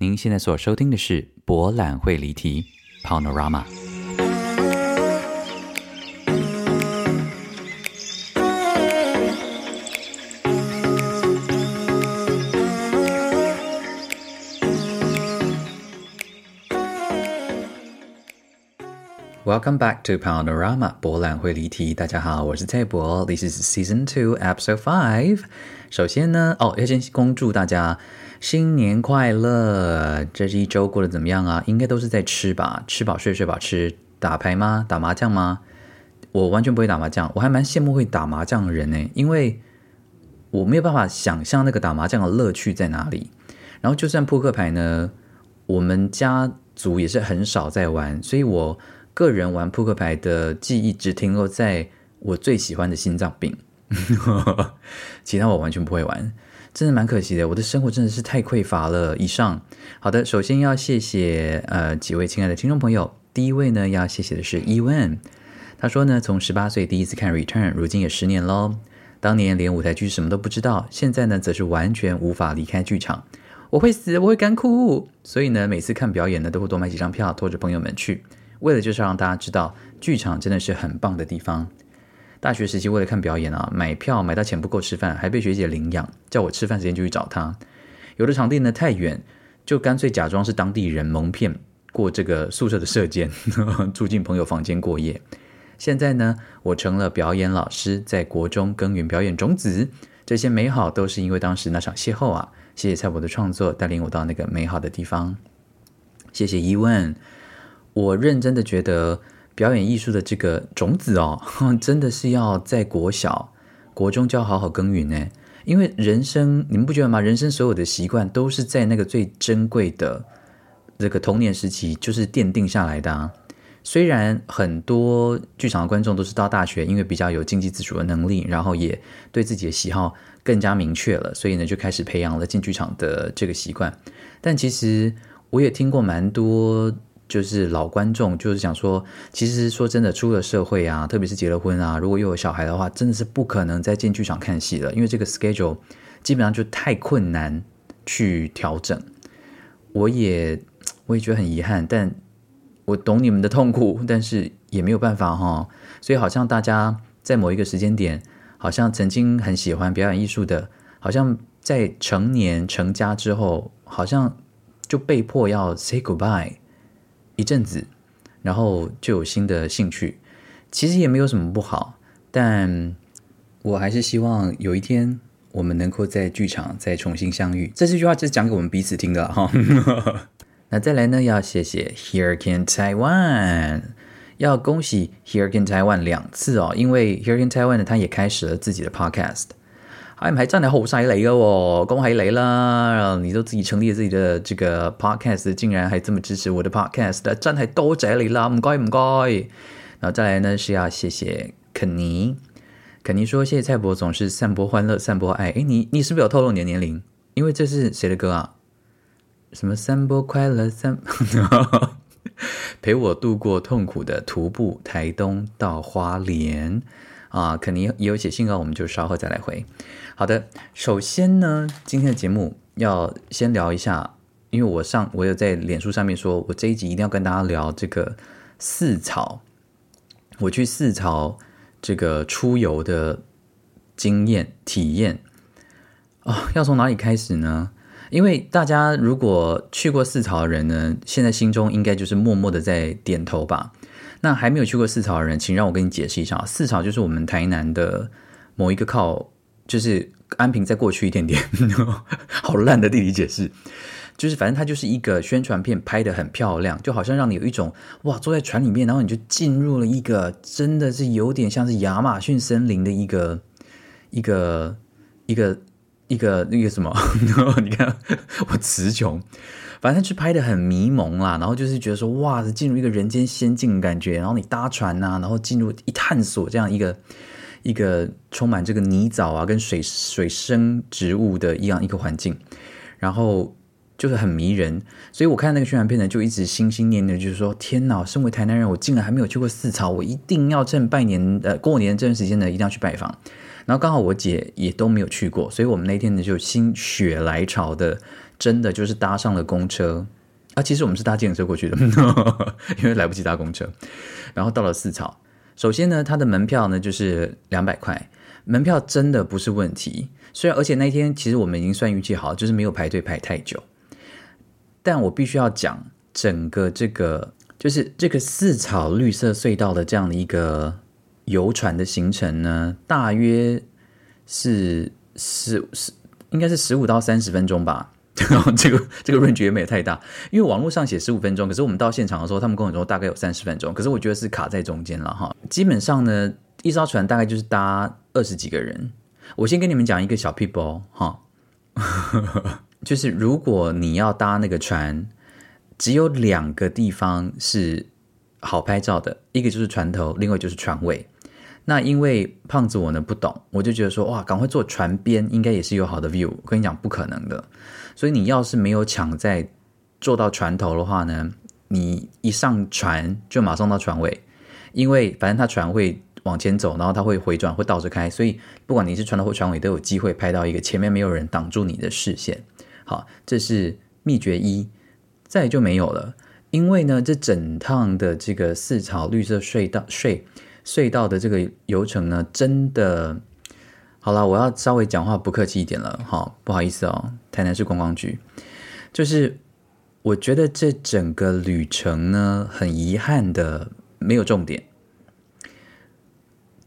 您现在所收听的是《博览会离题》（Panorama）。Welcome back to Panorama，博览会离题。大家好，我是蔡柏，This is Season Two, Episode Five。首先呢，哦，要先恭祝大家新年快乐！这是一周过得怎么样啊？应该都是在吃吧，吃饱睡，睡饱吃。打牌吗？打麻将吗？我完全不会打麻将，我还蛮羡慕会打麻将的人呢，因为我没有办法想象那个打麻将的乐趣在哪里。然后就算扑克牌呢，我们家族也是很少在玩，所以我。个人玩扑克牌的记忆只停留在我最喜欢的心脏病，其他我完全不会玩，真的蛮可惜的。我的生活真的是太匮乏了。以上，好的，首先要谢谢呃几位亲爱的听众朋友。第一位呢要谢谢的是 Ewan，他说呢，从十八岁第一次看 Return，如今也十年喽。当年连舞台剧什么都不知道，现在呢则是完全无法离开剧场。我会死，我会干哭，所以呢每次看表演呢都会多买几张票，拖着朋友们去。为了就是让大家知道，剧场真的是很棒的地方。大学时期为了看表演啊，买票买到钱不够吃饭，还被学姐领养，叫我吃饭时间就去找她。有的场地呢太远，就干脆假装是当地人蒙骗过这个宿舍的舍监，住进朋友房间过夜。现在呢，我成了表演老师，在国中耕耘表演种子。这些美好都是因为当时那场邂逅啊！谢谢蔡伯的创作，带领我到那个美好的地方。谢谢伊问。我认真的觉得，表演艺术的这个种子哦，真的是要在国小、国中就要好好耕耘呢。因为人生，你们不觉得吗？人生所有的习惯都是在那个最珍贵的这个童年时期，就是奠定下来的啊。虽然很多剧场的观众都是到大学，因为比较有经济自主的能力，然后也对自己的喜好更加明确了，所以呢，就开始培养了进剧场的这个习惯。但其实我也听过蛮多。就是老观众，就是想说，其实说真的，出了社会啊，特别是结了婚啊，如果又有小孩的话，真的是不可能再进剧场看戏了，因为这个 schedule 基本上就太困难去调整。我也我也觉得很遗憾，但我懂你们的痛苦，但是也没有办法哈。所以好像大家在某一个时间点，好像曾经很喜欢表演艺术的，好像在成年成家之后，好像就被迫要 say goodbye。一阵子，然后就有新的兴趣，其实也没有什么不好，但我还是希望有一天我们能够在剧场再重新相遇。这这句话就是讲给我们彼此听的哈。那再来呢，要谢谢 Here Can Taiwan，要恭喜 Here Can Taiwan 两次哦，因为 Here Can Taiwan 呢，他也开始了自己的 podcast。系唔系真系好犀利噶？恭喜你啦！你都自己成立了自己的这个 podcast，竟然还这么支持我的 podcast，真系多谢你啦！唔该唔该。然后再来呢，是要谢谢肯尼。肯尼说：“谢谢蔡柏总是散播欢乐，散播爱。”诶，你你是不是有透露你的年龄？因为这是谁的歌啊？什么散播快乐，散 陪我度过痛苦的徒步，台东到花莲。啊，肯定也有写信哦，我们就稍后再来回。好的，首先呢，今天的节目要先聊一下，因为我上我有在脸书上面说，我这一集一定要跟大家聊这个四草，我去四草这个出游的经验体验啊、哦，要从哪里开始呢？因为大家如果去过四草的人呢，现在心中应该就是默默的在点头吧。那还没有去过四草的人，请让我跟你解释一下。四草就是我们台南的某一个靠，就是安平再过去一点点，好烂的地理解释。就是反正它就是一个宣传片，拍得很漂亮，就好像让你有一种哇，坐在船里面，然后你就进入了一个真的是有点像是亚马逊森林的一个一个一个一个那个什么？你看我词穷。反正去拍的很迷蒙啦，然后就是觉得说哇，是进入一个人间仙境的感觉，然后你搭船呐、啊，然后进入一探索这样一个一个充满这个泥沼啊跟水水生植物的一样一个环境，然后就是很迷人。所以我看那个宣传片呢，就一直心心念念，就是说天哪，身为台南人，我竟然还没有去过四草，我一定要趁拜年呃过年这段时间呢，一定要去拜访。然后刚好我姐也都没有去过，所以我们那天呢就心血来潮的。真的就是搭上了公车啊。其实我们是搭计程车过去的，因为来不及搭公车。然后到了四草，首先呢，它的门票呢就是两百块，门票真的不是问题。虽然而且那天其实我们已经算运气好，就是没有排队排太久。但我必须要讲，整个这个就是这个四草绿色隧道的这样的一个游船的行程呢，大约是十十应该是十五到三十分钟吧。然后这个这个 range 也没有太大，因为网络上写十五分钟，可是我们到现场的时候，他们跟我说大概有三十分钟，可是我觉得是卡在中间了哈。基本上呢，一艘船大概就是搭二十几个人。我先跟你们讲一个小 people 哈。就是如果你要搭那个船，只有两个地方是好拍照的，一个就是船头，另外就是船尾。那因为胖子我呢不懂，我就觉得说哇，赶快坐船边应该也是有好的 view。我跟你讲不可能的，所以你要是没有抢在坐到船头的话呢，你一上船就马上到船尾，因为反正他船会往前走，然后他会回转，会倒着开，所以不管你是船头或船尾，都有机会拍到一个前面没有人挡住你的视线。好，这是秘诀一，再就没有了。因为呢，这整趟的这个四草绿色隧道隧隧道的这个游程呢，真的好了，我要稍微讲话不客气一点了，好，不好意思哦，台南市观光局，就是我觉得这整个旅程呢，很遗憾的没有重点，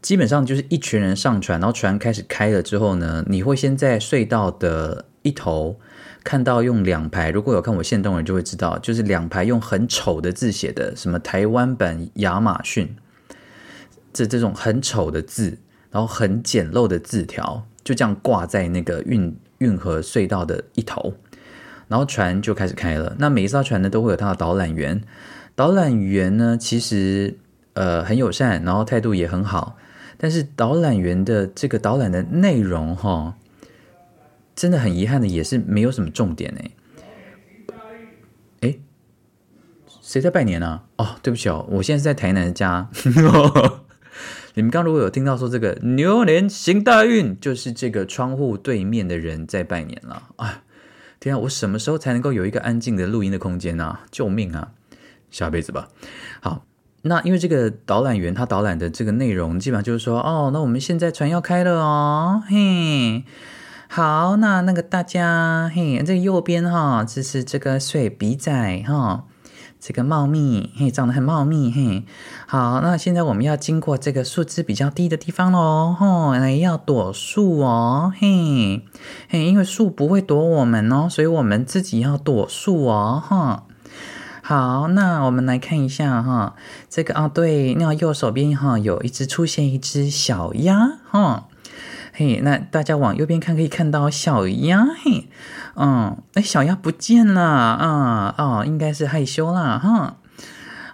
基本上就是一群人上船，然后船开始开了之后呢，你会先在隧道的一头。看到用两排，如果有看我线动的人就会知道，就是两排用很丑的字写的，什么台湾版亚马逊，这这种很丑的字，然后很简陋的字条，就这样挂在那个运运河隧道的一头，然后船就开始开了。那每一艘船呢，都会有它的导览员，导览员呢其实呃很友善，然后态度也很好，但是导览员的这个导览的内容哈。真的很遗憾的，也是没有什么重点哎。哎，谁在拜年呢？啊？哦，对不起哦，我现在是在台南的家。你们刚如果有听到说这个牛年行大运，就是这个窗户对面的人在拜年了。啊，天啊，我什么时候才能够有一个安静的录音的空间呢？啊？救命啊！下辈子吧。好，那因为这个导览员他导览的这个内容，基本上就是说，哦，那我们现在船要开了哦，嘿。好，那那个大家，嘿，这个右边哈，这是这个水笔仔哈，这个茂密，嘿，长得很茂密，嘿。好，那现在我们要经过这个树枝比较低的地方喽，吼，来要躲树哦，嘿，嘿，因为树不会躲我们哦，所以我们自己要躲树哦，哈。好，那我们来看一下哈，这个啊，对，那右手边哈有一只出现一只小鸭，哈。嘿，那大家往右边看，可以看到小鸭。嘿，嗯，哎，小鸭不见了啊！哦，应该是害羞啦。哈。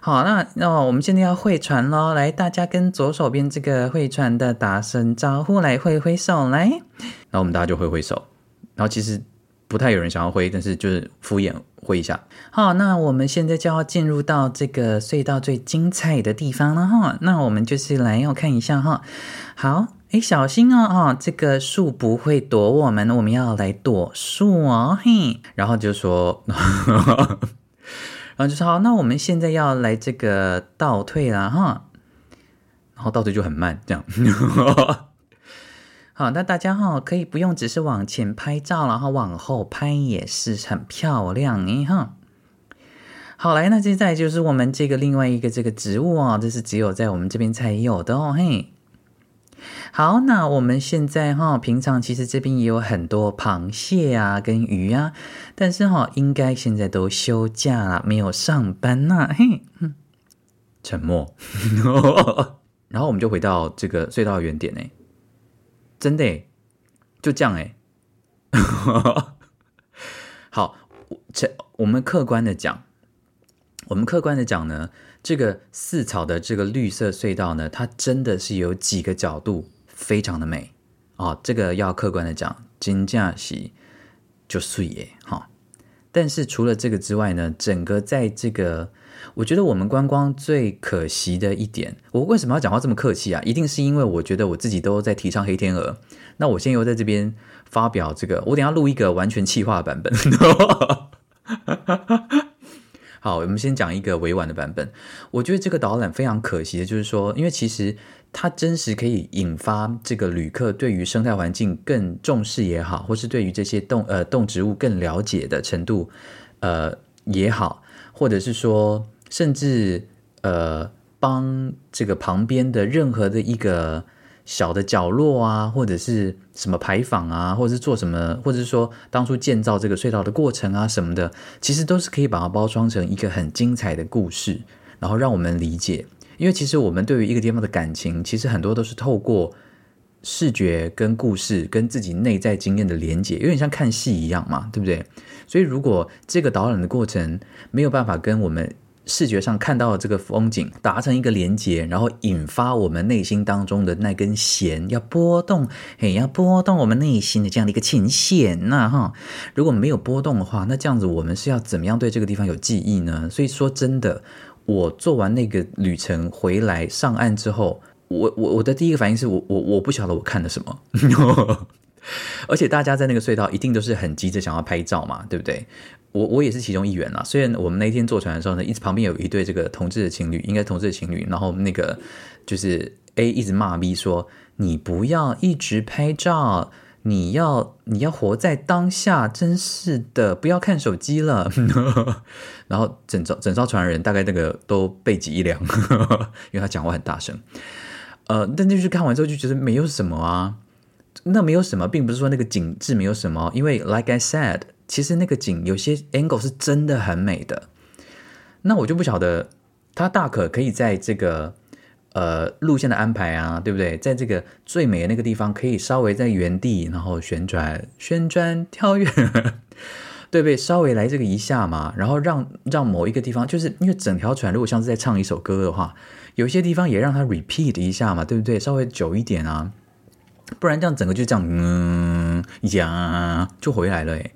好，那哦，我们现在要会船喽。来，大家跟左手边这个会船的打声招呼，来挥挥手，来。然后我们大家就挥挥手。然后其实不太有人想要挥，但是就是敷衍挥一下。好，那我们现在就要进入到这个隧道最精彩的地方了哈。那我们就是来要看一下哈。好。哎，小心哦！哦，这个树不会躲我们，我们要来躲树哦，嘿。然后就说，然后就说好，那我们现在要来这个倒退了哈。然后倒退就很慢，这样。好，那大家哈可以不用只是往前拍照，然后往后拍也是很漂亮诶哈。好，来，那现在就是我们这个另外一个这个植物哦，这是只有在我们这边才有的哦，嘿。好，那我们现在哈，平常其实这边也有很多螃蟹啊，跟鱼啊，但是哈，应该现在都休假了，没有上班呐、啊。嘿，沉默。然后我们就回到这个隧道原点呢，真的，就这样哎。好，这我们客观的讲，我们客观的讲呢。这个四草的这个绿色隧道呢，它真的是有几个角度非常的美哦。这个要客观的讲，金架喜就碎耶哈。但是除了这个之外呢，整个在这个我觉得我们观光最可惜的一点，我为什么要讲话这么客气啊？一定是因为我觉得我自己都在提倡黑天鹅。那我现在又在这边发表这个，我等下录一个完全气化的版本。好，我们先讲一个委婉的版本。我觉得这个导览非常可惜的，就是说，因为其实它真实可以引发这个旅客对于生态环境更重视也好，或是对于这些动呃动植物更了解的程度呃也好，或者是说，甚至呃帮这个旁边的任何的一个。小的角落啊，或者是什么牌坊啊，或者是做什么，或者是说当初建造这个隧道的过程啊什么的，其实都是可以把它包装成一个很精彩的故事，然后让我们理解。因为其实我们对于一个地方的感情，其实很多都是透过视觉跟故事跟自己内在经验的连接，有点像看戏一样嘛，对不对？所以如果这个导览的过程没有办法跟我们视觉上看到的这个风景达成一个连接，然后引发我们内心当中的那根弦要波动，嘿，要波动我们内心的这样的一个琴弦呐，哈。如果没有波动的话，那这样子我们是要怎么样对这个地方有记忆呢？所以说真的，我做完那个旅程回来上岸之后，我我我的第一个反应是我我我不晓得我看了什么。而且大家在那个隧道一定都是很急着想要拍照嘛，对不对？我我也是其中一员啦。虽然我们那天坐船的时候呢，一直旁边有一对这个同志的情侣，应该同志的情侣，然后那个就是 A 一直骂 B 说：“你不要一直拍照，你要你要活在当下，真是的，不要看手机了。”然后整艘整艘船的人大概那个都背脊一凉，因为他讲话很大声。呃，但就是看完之后就觉得没有什么啊。那没有什么，并不是说那个景致没有什么，因为 like I said，其实那个景有些 angle 是真的很美的。那我就不晓得，他大可可以在这个呃路线的安排啊，对不对？在这个最美的那个地方，可以稍微在原地，然后旋转、旋转、跳跃，对不对？稍微来这个一下嘛，然后让让某一个地方，就是因为整条船如果像是在唱一首歌的话，有些地方也让它 repeat 一下嘛，对不对？稍微久一点啊。不然这样整个就这样，嗯，呀，就回来了诶。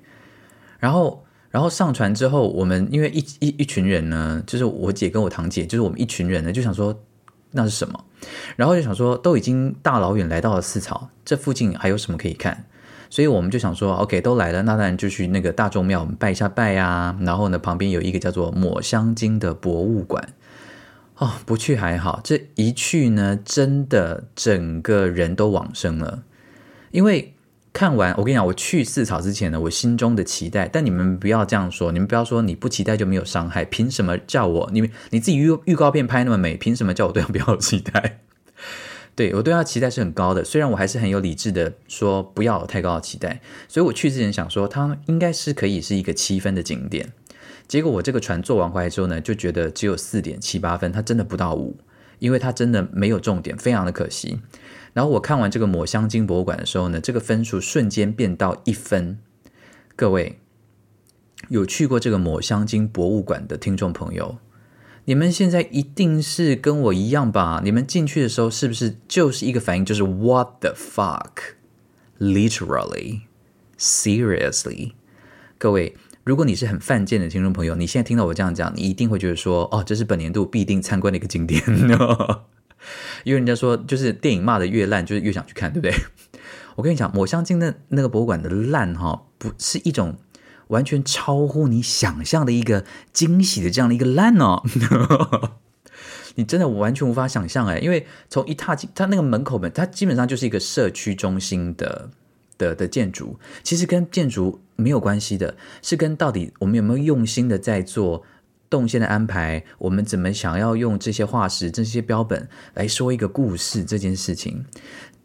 然后，然后上船之后，我们因为一一一群人呢，就是我姐跟我堂姐，就是我们一群人呢，就想说那是什么？然后就想说，都已经大老远来到了四草，这附近还有什么可以看？所以我们就想说，OK，都来了，那当然就去那个大众庙，我们拜一下拜啊。然后呢，旁边有一个叫做抹香鲸的博物馆。哦，不去还好，这一去呢，真的整个人都往生了。因为看完，我跟你讲，我去四草之前呢，我心中的期待，但你们不要这样说，你们不要说你不期待就没有伤害，凭什么叫我？你你自己预预告片拍那么美，凭什么叫我对他不要期待？对，我对他期待是很高的，虽然我还是很有理智的说不要太高的期待，所以我去之前想说，它应该是可以是一个七分的景点。结果我这个船坐完回来之后呢，就觉得只有四点七八分，它真的不到五，因为它真的没有重点，非常的可惜。然后我看完这个抹香鲸博物馆的时候呢，这个分数瞬间变到一分。各位有去过这个抹香鲸博物馆的听众朋友，你们现在一定是跟我一样吧？你们进去的时候是不是就是一个反应，就是 What the fuck？Literally, seriously，各位。如果你是很犯贱的听众朋友，你现在听到我这样讲，你一定会觉得说，哦，这是本年度必定参观的一个景点，因为人家说，就是电影骂得越烂，就是越想去看，对不对？我跟你讲，抹香鲸的那个博物馆的烂哈，不是一种完全超乎你想象的一个惊喜的这样的一个烂哦，你真的完全无法想象哎，因为从一踏进它那个门口门，它基本上就是一个社区中心的。的的建筑其实跟建筑没有关系的，是跟到底我们有没有用心的在做动线的安排，我们怎么想要用这些化石、这些标本来说一个故事这件事情，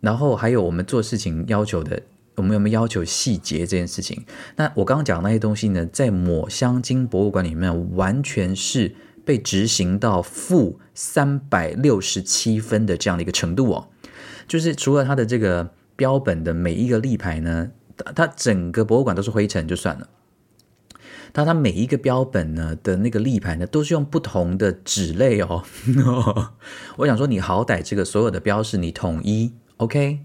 然后还有我们做事情要求的，我们有没有要求细节这件事情？那我刚刚讲的那些东西呢，在抹香鲸博物馆里面完全是被执行到负三百六十七分的这样的一个程度哦，就是除了它的这个。标本的每一个立牌呢，它整个博物馆都是灰尘就算了，它它每一个标本呢的那个立牌呢，都是用不同的纸类哦。我想说，你好歹这个所有的标示你统一 OK，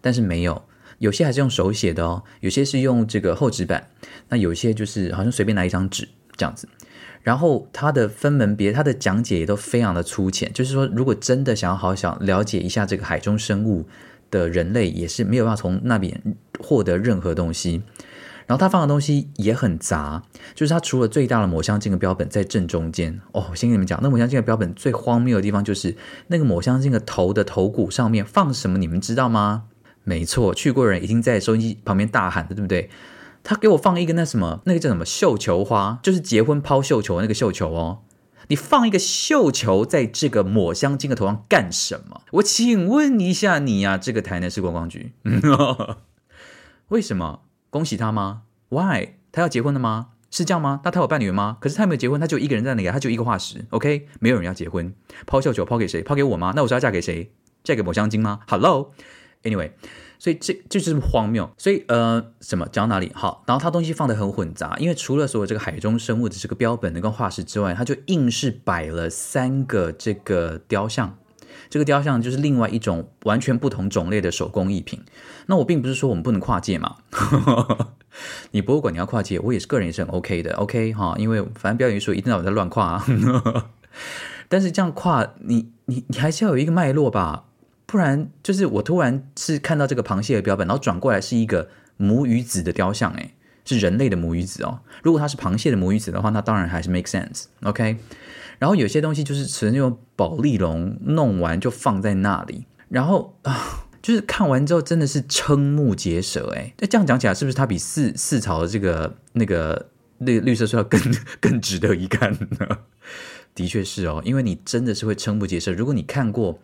但是没有，有些还是用手写的哦，有些是用这个厚纸板，那有些就是好像随便拿一张纸，这样子。然后它的分门别，它的讲解也都非常的粗浅。就是说，如果真的想要好好想了解一下这个海中生物的人类，也是没有办法从那边获得任何东西。然后他放的东西也很杂，就是他除了最大的抹香鲸的标本在正中间哦，我先跟你们讲，那抹香鲸的标本最荒谬的地方就是那个抹香鲸的头的头骨上面放什么，你们知道吗？没错，去过人已经在收音机旁边大喊了，对不对？他给我放一个那什么，那个叫什么绣球花，就是结婚抛绣球那个绣球哦。你放一个绣球在这个抹香鲸的头上干什么？我请问一下你呀、啊，这个台南市观光局，为什么？恭喜他吗？Why？他要结婚了吗？是这样吗？那他有伴侣吗？可是他没有结婚，他就一个人在那里，他就一个化石。OK，没有人要结婚，抛绣球抛给谁？抛给我吗？那我是要嫁给谁？嫁给抹香鲸吗？Hello，Anyway，所以这这就是荒谬。所以呃，什么讲到哪里？好，然后他东西放得很混杂，因为除了所有这个海中生物的这个标本的跟化石之外，他就硬是摆了三个这个雕像。这个雕像就是另外一种完全不同种类的手工艺品。那我并不是说我们不能跨界嘛，你博物馆你要跨界，我也是个人也是很 OK 的，OK 哈，因为反正表演艺术一定要有在乱跨啊。但是这样跨，你你你还是要有一个脉络吧，不然就是我突然是看到这个螃蟹的标本，然后转过来是一个母语子的雕像，诶，是人类的母鱼子哦。如果它是螃蟹的母鱼子的话，那当然还是 make sense，OK。然后有些东西就是纯用保丽龙弄完就放在那里，然后啊，就是看完之后真的是瞠目结舌哎。那这样讲起来，是不是它比四四朝的这个那个绿绿色塑料更 更值得一看呢？的确是哦，因为你真的是会瞠目结舌。如果你看过，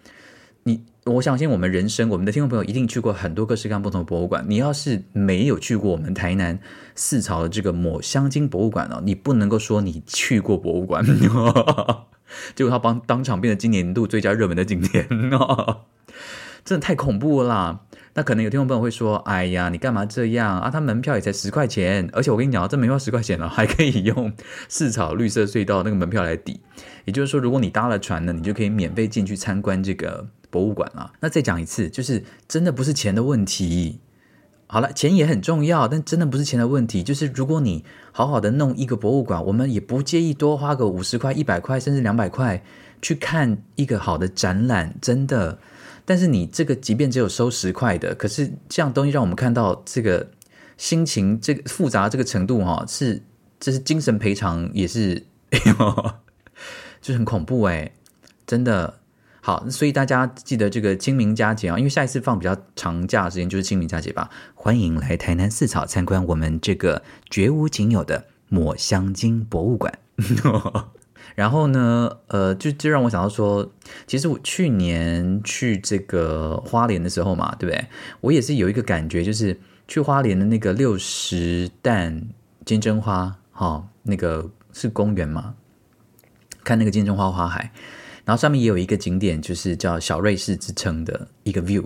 你我相信我们人生，我们的听众朋友一定去过很多各式各样不同的博物馆。你要是没有去过我们台南四草的这个抹香鲸博物馆哦，你不能够说你去过博物馆。结果他帮当场变成今年度最佳热门的景点哦，真的太恐怖了啦。那可能有听众朋友会说：“哎呀，你干嘛这样啊？他门票也才十块钱，而且我跟你讲，这门票十块钱了，还可以用四草绿色隧道那个门票来抵。也就是说，如果你搭了船呢，你就可以免费进去参观这个博物馆了。那再讲一次，就是真的不是钱的问题。好了，钱也很重要，但真的不是钱的问题。就是如果你好好的弄一个博物馆，我们也不介意多花个五十块、一百块，甚至两百块去看一个好的展览，真的。但是你这个即便只有收十块的，可是这样东西让我们看到这个心情这个复杂这个程度哈，是这是精神赔偿也是，哎呦，就很恐怖哎，真的好，所以大家记得这个清明佳节啊，因为下一次放比较长假的时间就是清明佳节吧，欢迎来台南四草参观我们这个绝无仅有的抹香鲸博物馆。然后呢，呃，就就让我想到说，其实我去年去这个花莲的时候嘛，对不对？我也是有一个感觉，就是去花莲的那个六十石金针花，哈、那个是公园嘛，看那个金针花花海，然后上面也有一个景点，就是叫小瑞士之称的一个 view。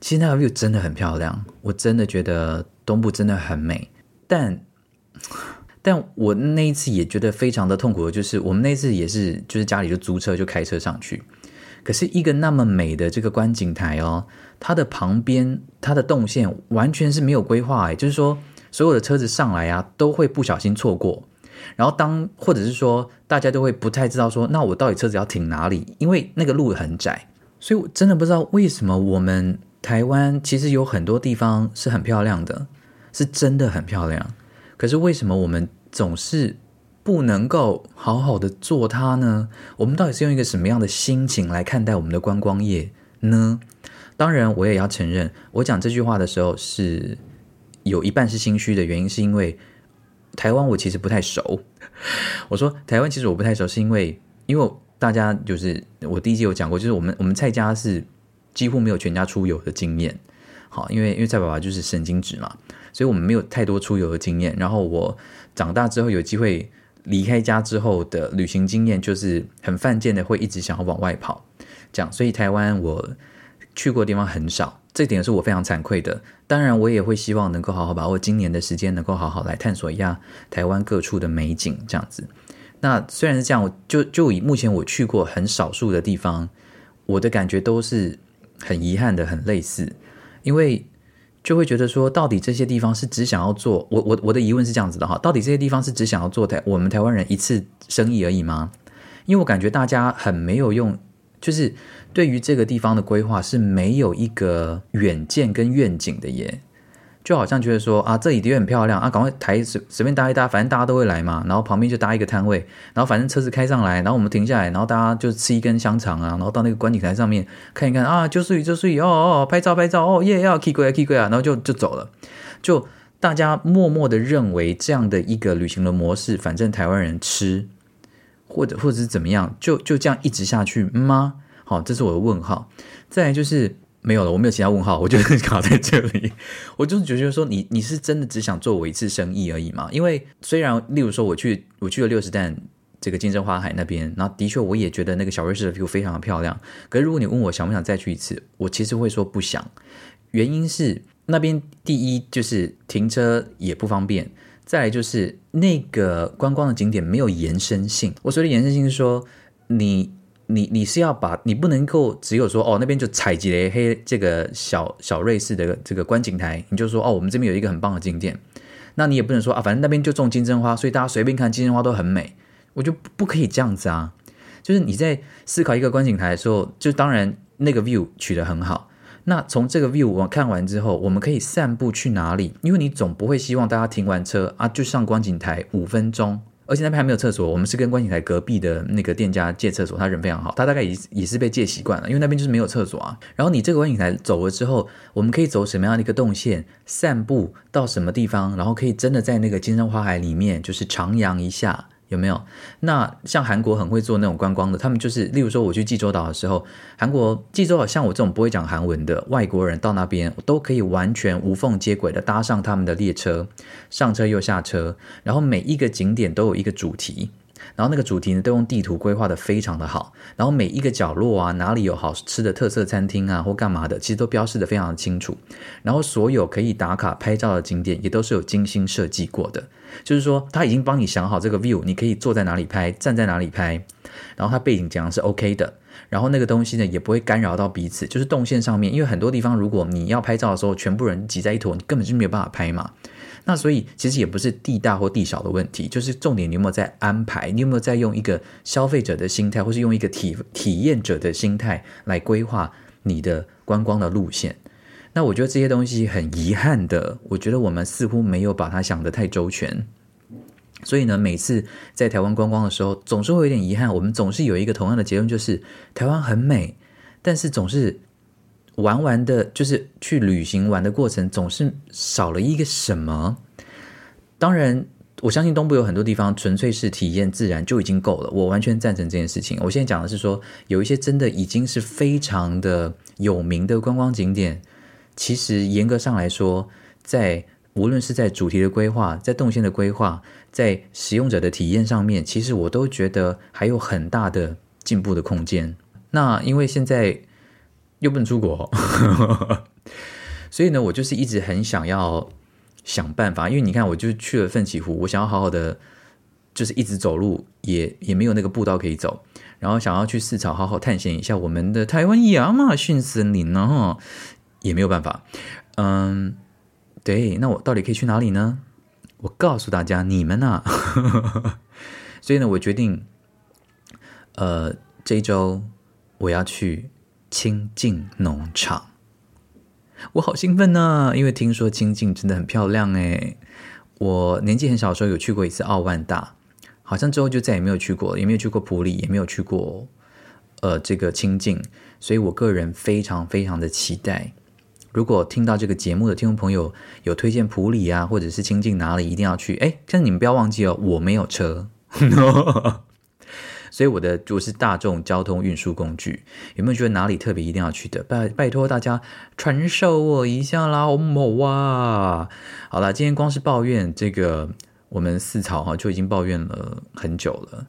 其实那个 view 真的很漂亮，我真的觉得东部真的很美，但。但我那一次也觉得非常的痛苦，就是我们那一次也是，就是家里就租车就开车上去，可是一个那么美的这个观景台哦，它的旁边它的动线完全是没有规划，哎，就是说所有的车子上来啊都会不小心错过，然后当或者是说大家都会不太知道说，那我到底车子要停哪里？因为那个路很窄，所以我真的不知道为什么我们台湾其实有很多地方是很漂亮的，是真的很漂亮。可是为什么我们总是不能够好好的做它呢？我们到底是用一个什么样的心情来看待我们的观光业呢？当然，我也要承认，我讲这句话的时候是有一半是心虚的原因，是因为台湾我其实不太熟。我说台湾其实我不太熟，是因为因为大家就是我第一集有讲过，就是我们我们蔡家是几乎没有全家出游的经验。好，因为因为蔡爸爸就是神经质嘛。所以我们没有太多出游的经验，然后我长大之后有机会离开家之后的旅行经验，就是很犯贱的会一直想要往外跑，这样。所以台湾我去过的地方很少，这点是我非常惭愧的。当然，我也会希望能够好好把握今年的时间，能够好好来探索一下台湾各处的美景，这样子。那虽然是这样，就就以目前我去过很少数的地方，我的感觉都是很遗憾的，很类似，因为。就会觉得说，到底这些地方是只想要做我我我的疑问是这样子的哈，到底这些地方是只想要做台我们台湾人一次生意而已吗？因为我感觉大家很没有用，就是对于这个地方的规划是没有一个远见跟愿景的耶。就好像觉得说啊，这里的很漂亮啊，赶快台随随便搭一搭，反正大家都会来嘛。然后旁边就搭一个摊位，然后反正车子开上来，然后我们停下来，然后大家就吃一根香肠啊，然后到那个观景台上面看一看啊，就是就是哦哦，拍照拍照哦耶，要 keep 过来 keep 过来，然后就就走了。就大家默默的认为这样的一个旅行的模式，反正台湾人吃，或者或者是怎么样，就就这样一直下去吗？好，这是我的问号。再来就是。没有了，我没有其他问号，我就 卡在这里。我就是觉得说你，你是真的只想做我一次生意而已嘛？因为虽然，例如说我去我去了六十石这个金针花海那边，然后的确我也觉得那个小瑞士的 view 非常的漂亮。可是如果你问我想不想再去一次，我其实会说不想。原因是那边第一就是停车也不方便，再来就是那个观光的景点没有延伸性。我说的延伸性是说你。你你是要把你不能够只有说哦那边就采集了黑这个小小瑞士的这个观景台，你就说哦我们这边有一个很棒的景点，那你也不能说啊反正那边就种金针花，所以大家随便看金针花都很美，我就不可以这样子啊。就是你在思考一个观景台的时候，就当然那个 view 取得很好，那从这个 view 我看完之后，我们可以散步去哪里？因为你总不会希望大家停完车啊就上观景台五分钟。而且那边还没有厕所，我们是跟观景台隔壁的那个店家借厕所，他人非常好，他大概也也是被借习惯了，因为那边就是没有厕所啊。然后你这个观景台走了之后，我们可以走什么样的一个动线，散步到什么地方，然后可以真的在那个金山花海里面就是徜徉一下。有没有？那像韩国很会做那种观光的，他们就是，例如说我去济州岛的时候，韩国济州岛像我这种不会讲韩文的外国人到那边，都可以完全无缝接轨的搭上他们的列车，上车又下车，然后每一个景点都有一个主题。然后那个主题呢，都用地图规划得非常的好。然后每一个角落啊，哪里有好吃的特色餐厅啊，或干嘛的，其实都标示得非常的清楚。然后所有可以打卡拍照的景点，也都是有精心设计过的。就是说，他已经帮你想好这个 view，你可以坐在哪里拍，站在哪里拍。然后它背景讲是 OK 的。然后那个东西呢，也不会干扰到彼此。就是动线上面，因为很多地方，如果你要拍照的时候，全部人挤在一坨，你根本就没有办法拍嘛。那所以其实也不是地大或地小的问题，就是重点你有没有在安排，你有没有在用一个消费者的心态，或是用一个体体验者的心态来规划你的观光的路线。那我觉得这些东西很遗憾的，我觉得我们似乎没有把它想得太周全。所以呢，每次在台湾观光的时候，总是会有点遗憾。我们总是有一个同样的结论，就是台湾很美，但是总是。玩玩的，就是去旅行玩的过程，总是少了一个什么。当然，我相信东部有很多地方纯粹是体验自然就已经够了，我完全赞成这件事情。我现在讲的是说，有一些真的已经是非常的有名的观光景点，其实严格上来说，在无论是在主题的规划、在动线的规划、在使用者的体验上面，其实我都觉得还有很大的进步的空间。那因为现在。又不能出国，所以呢，我就是一直很想要想办法。因为你看，我就去了奋起湖，我想要好好的，就是一直走路，也也没有那个步道可以走。然后想要去四草好好探险一下我们的台湾亚马逊森林呢，哈，也没有办法。嗯，对，那我到底可以去哪里呢？我告诉大家，你们呐、啊。所以呢，我决定，呃，这一周我要去。清境农场，我好兴奋呢！因为听说清境真的很漂亮诶。我年纪很小的时候有去过一次奥万大，好像之后就再也没有去过，也没有去过普里，也没有去过呃这个清境，所以我个人非常非常的期待。如果听到这个节目的听众朋友有推荐普里啊，或者是清境哪里一定要去，哎，但是你们不要忘记哦，我没有车。所以我的就是大众交通运输工具，有没有觉得哪里特别一定要去的？拜拜托大家传授我一下啦，好不好啊？好了，今天光是抱怨这个，我们四草哈就已经抱怨了很久了。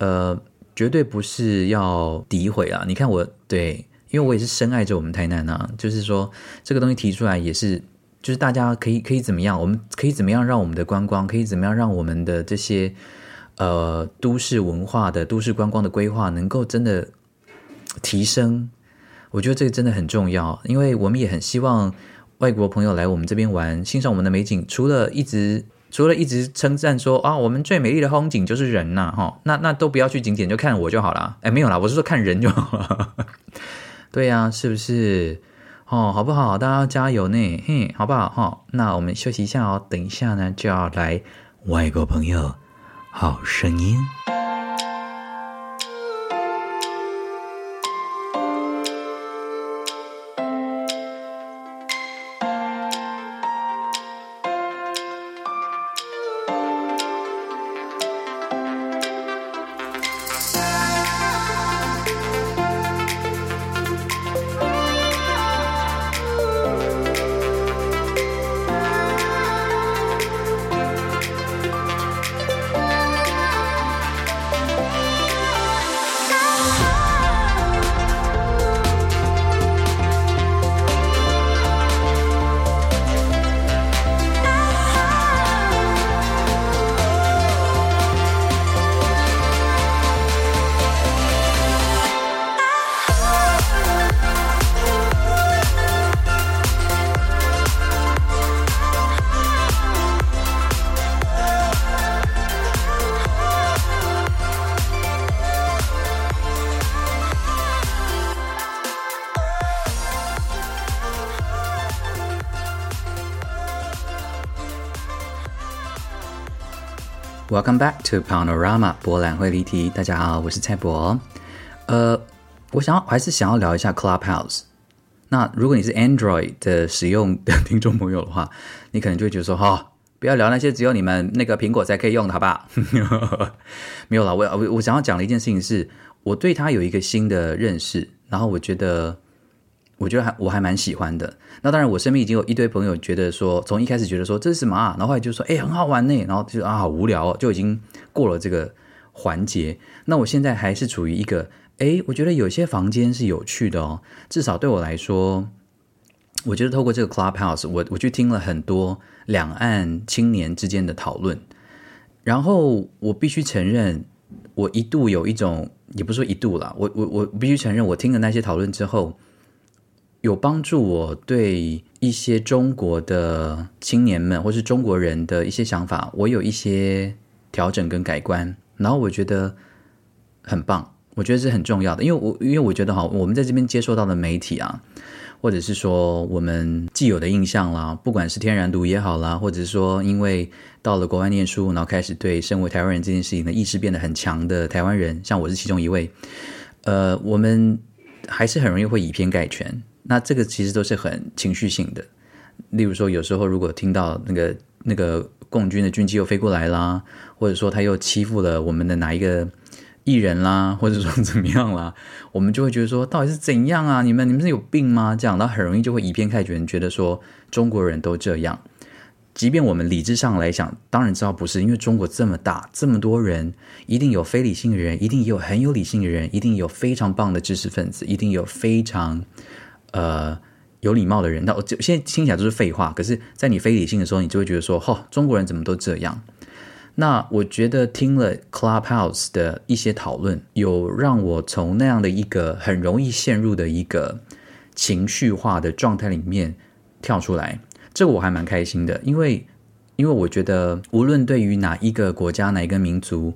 呃，绝对不是要诋毁啊！你看我对，因为我也是深爱着我们台南啊，就是说这个东西提出来也是，就是大家可以可以怎么样？我们可以怎么样让我们的观光，可以怎么样让我们的这些。呃，都市文化的都市观光的规划能够真的提升，我觉得这个真的很重要，因为我们也很希望外国朋友来我们这边玩，欣赏我们的美景，除了一直除了一直称赞说啊，我们最美丽的风景就是人呐，哈，那那都不要去景点，就看我就好了。哎，没有啦，我是说看人就好了。对呀、是不是？哦，好不好？大家加油呢，嘿，好不好？哈、哦，那我们休息一下哦，等一下呢就要来外国朋友好声音。Welcome back to Panorama 博览会离题。大家好，我是蔡博。呃，我想要还是想要聊一下 Clubhouse。那如果你是 Android 的使用的听众朋友的话，你可能就会觉得说，哈、哦，不要聊那些只有你们那个苹果才可以用的，好吧？没有啦，我我我想要讲的一件事情是，我对它有一个新的认识，然后我觉得。我觉得还我还蛮喜欢的。那当然，我身边已经有一堆朋友觉得说，从一开始觉得说这是什么啊，然后后来就说哎很好玩呢，然后就啊好无聊哦，就已经过了这个环节。那我现在还是处于一个哎，我觉得有些房间是有趣的哦。至少对我来说，我觉得透过这个 Clubhouse，我我去听了很多两岸青年之间的讨论。然后我必须承认，我一度有一种，也不是说一度啦，我我我必须承认，我听了那些讨论之后。有帮助我对一些中国的青年们，或是中国人的一些想法，我有一些调整跟改观，然后我觉得很棒，我觉得是很重要的，因为我因为我觉得哈，我们在这边接受到的媒体啊，或者是说我们既有的印象啦，不管是天然独也好啦，或者是说因为到了国外念书，然后开始对身为台湾人这件事情的意识变得很强的台湾人，像我是其中一位，呃，我们还是很容易会以偏概全。那这个其实都是很情绪性的，例如说，有时候如果听到那个那个共军的军机又飞过来啦，或者说他又欺负了我们的哪一个艺人啦，或者说怎么样啦，我们就会觉得说，到底是怎样啊？你们你们是有病吗？这样，那很容易就会以偏概全，觉得说中国人都这样。即便我们理智上来讲，当然知道不是，因为中国这么大，这么多人，一定有非理性的人，一定有很有理性的人，一定有非常棒的知识分子，一定有非常。呃，有礼貌的人，那我就现在听起来都是废话。可是，在你非理性的时候，你就会觉得说，哦，中国人怎么都这样？那我觉得听了 Clubhouse 的一些讨论，有让我从那样的一个很容易陷入的一个情绪化的状态里面跳出来，这个我还蛮开心的，因为因为我觉得，无论对于哪一个国家、哪一个民族，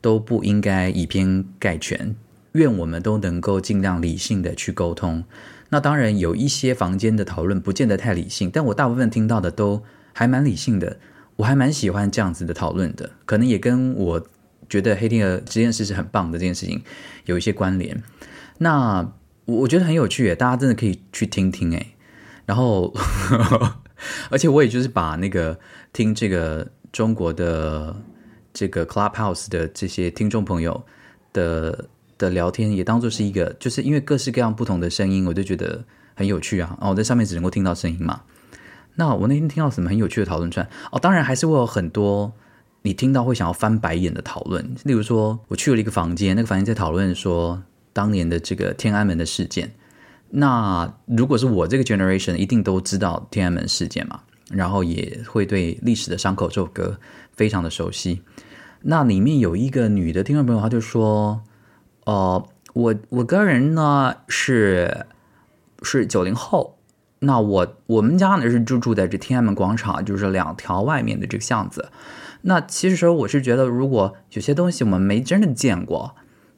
都不应该以偏概全。愿我们都能够尽量理性的去沟通。那当然有一些房间的讨论不见得太理性，但我大部分听到的都还蛮理性的，我还蛮喜欢这样子的讨论的，可能也跟我觉得黑天鹅实验室是很棒的这件事情有一些关联。那我觉得很有趣诶，大家真的可以去听听诶。然后，而且我也就是把那个听这个中国的这个 Clubhouse 的这些听众朋友的。的聊天也当做是一个，就是因为各式各样不同的声音，我就觉得很有趣啊！哦，在上面只能够听到声音嘛。那我那天听到什么很有趣的讨论串哦，当然还是会有很多你听到会想要翻白眼的讨论。例如说，我去了一个房间，那个房间在讨论说当年的这个天安门的事件。那如果是我这个 generation，一定都知道天安门事件嘛，然后也会对历史的伤口这首歌非常的熟悉。那里面有一个女的听众朋友，她就说。哦，我我个人呢是是九零后，那我我们家呢是就住在这天安门广场，就是两条外面的这个巷子。那其实我是觉得，如果有些东西我们没真的见过，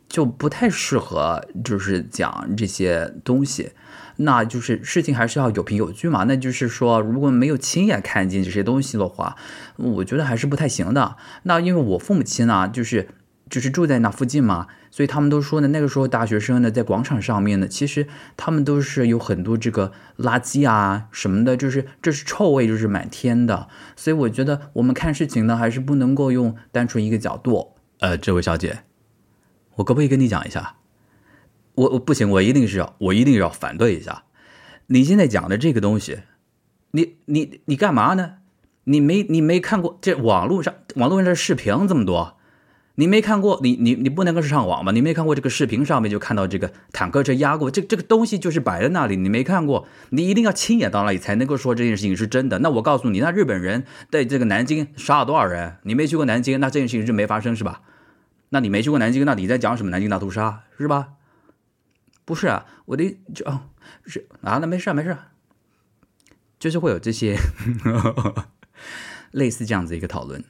就不太适合就是讲这些东西。那就是事情还是要有凭有据嘛。那就是说，如果没有亲眼看见这些东西的话，我觉得还是不太行的。那因为我父母亲呢，就是。就是住在那附近嘛，所以他们都说呢，那个时候大学生呢在广场上面呢，其实他们都是有很多这个垃圾啊什么的，就是这是臭味就是满天的。所以我觉得我们看事情呢，还是不能够用单纯一个角度。呃，这位小姐，我可不可以跟你讲一下？我我不行，我一定是要，我一定要反对一下。你现在讲的这个东西，你你你干嘛呢？你没你没看过这网络上网络上的视频这么多。你没看过，你你你不能够上网吗？你没看过这个视频上面就看到这个坦克车压过，这这个东西就是摆在那里，你没看过，你一定要亲眼到那里才能够说这件事情是真的。那我告诉你，那日本人在这个南京杀了多少人？你没去过南京，那这件事情就没发生是吧？那你没去过南京，那你在讲什么南京大屠杀是吧？不是啊，我的就哦是啊，那没事没事，就是会有这些 类似这样子一个讨论。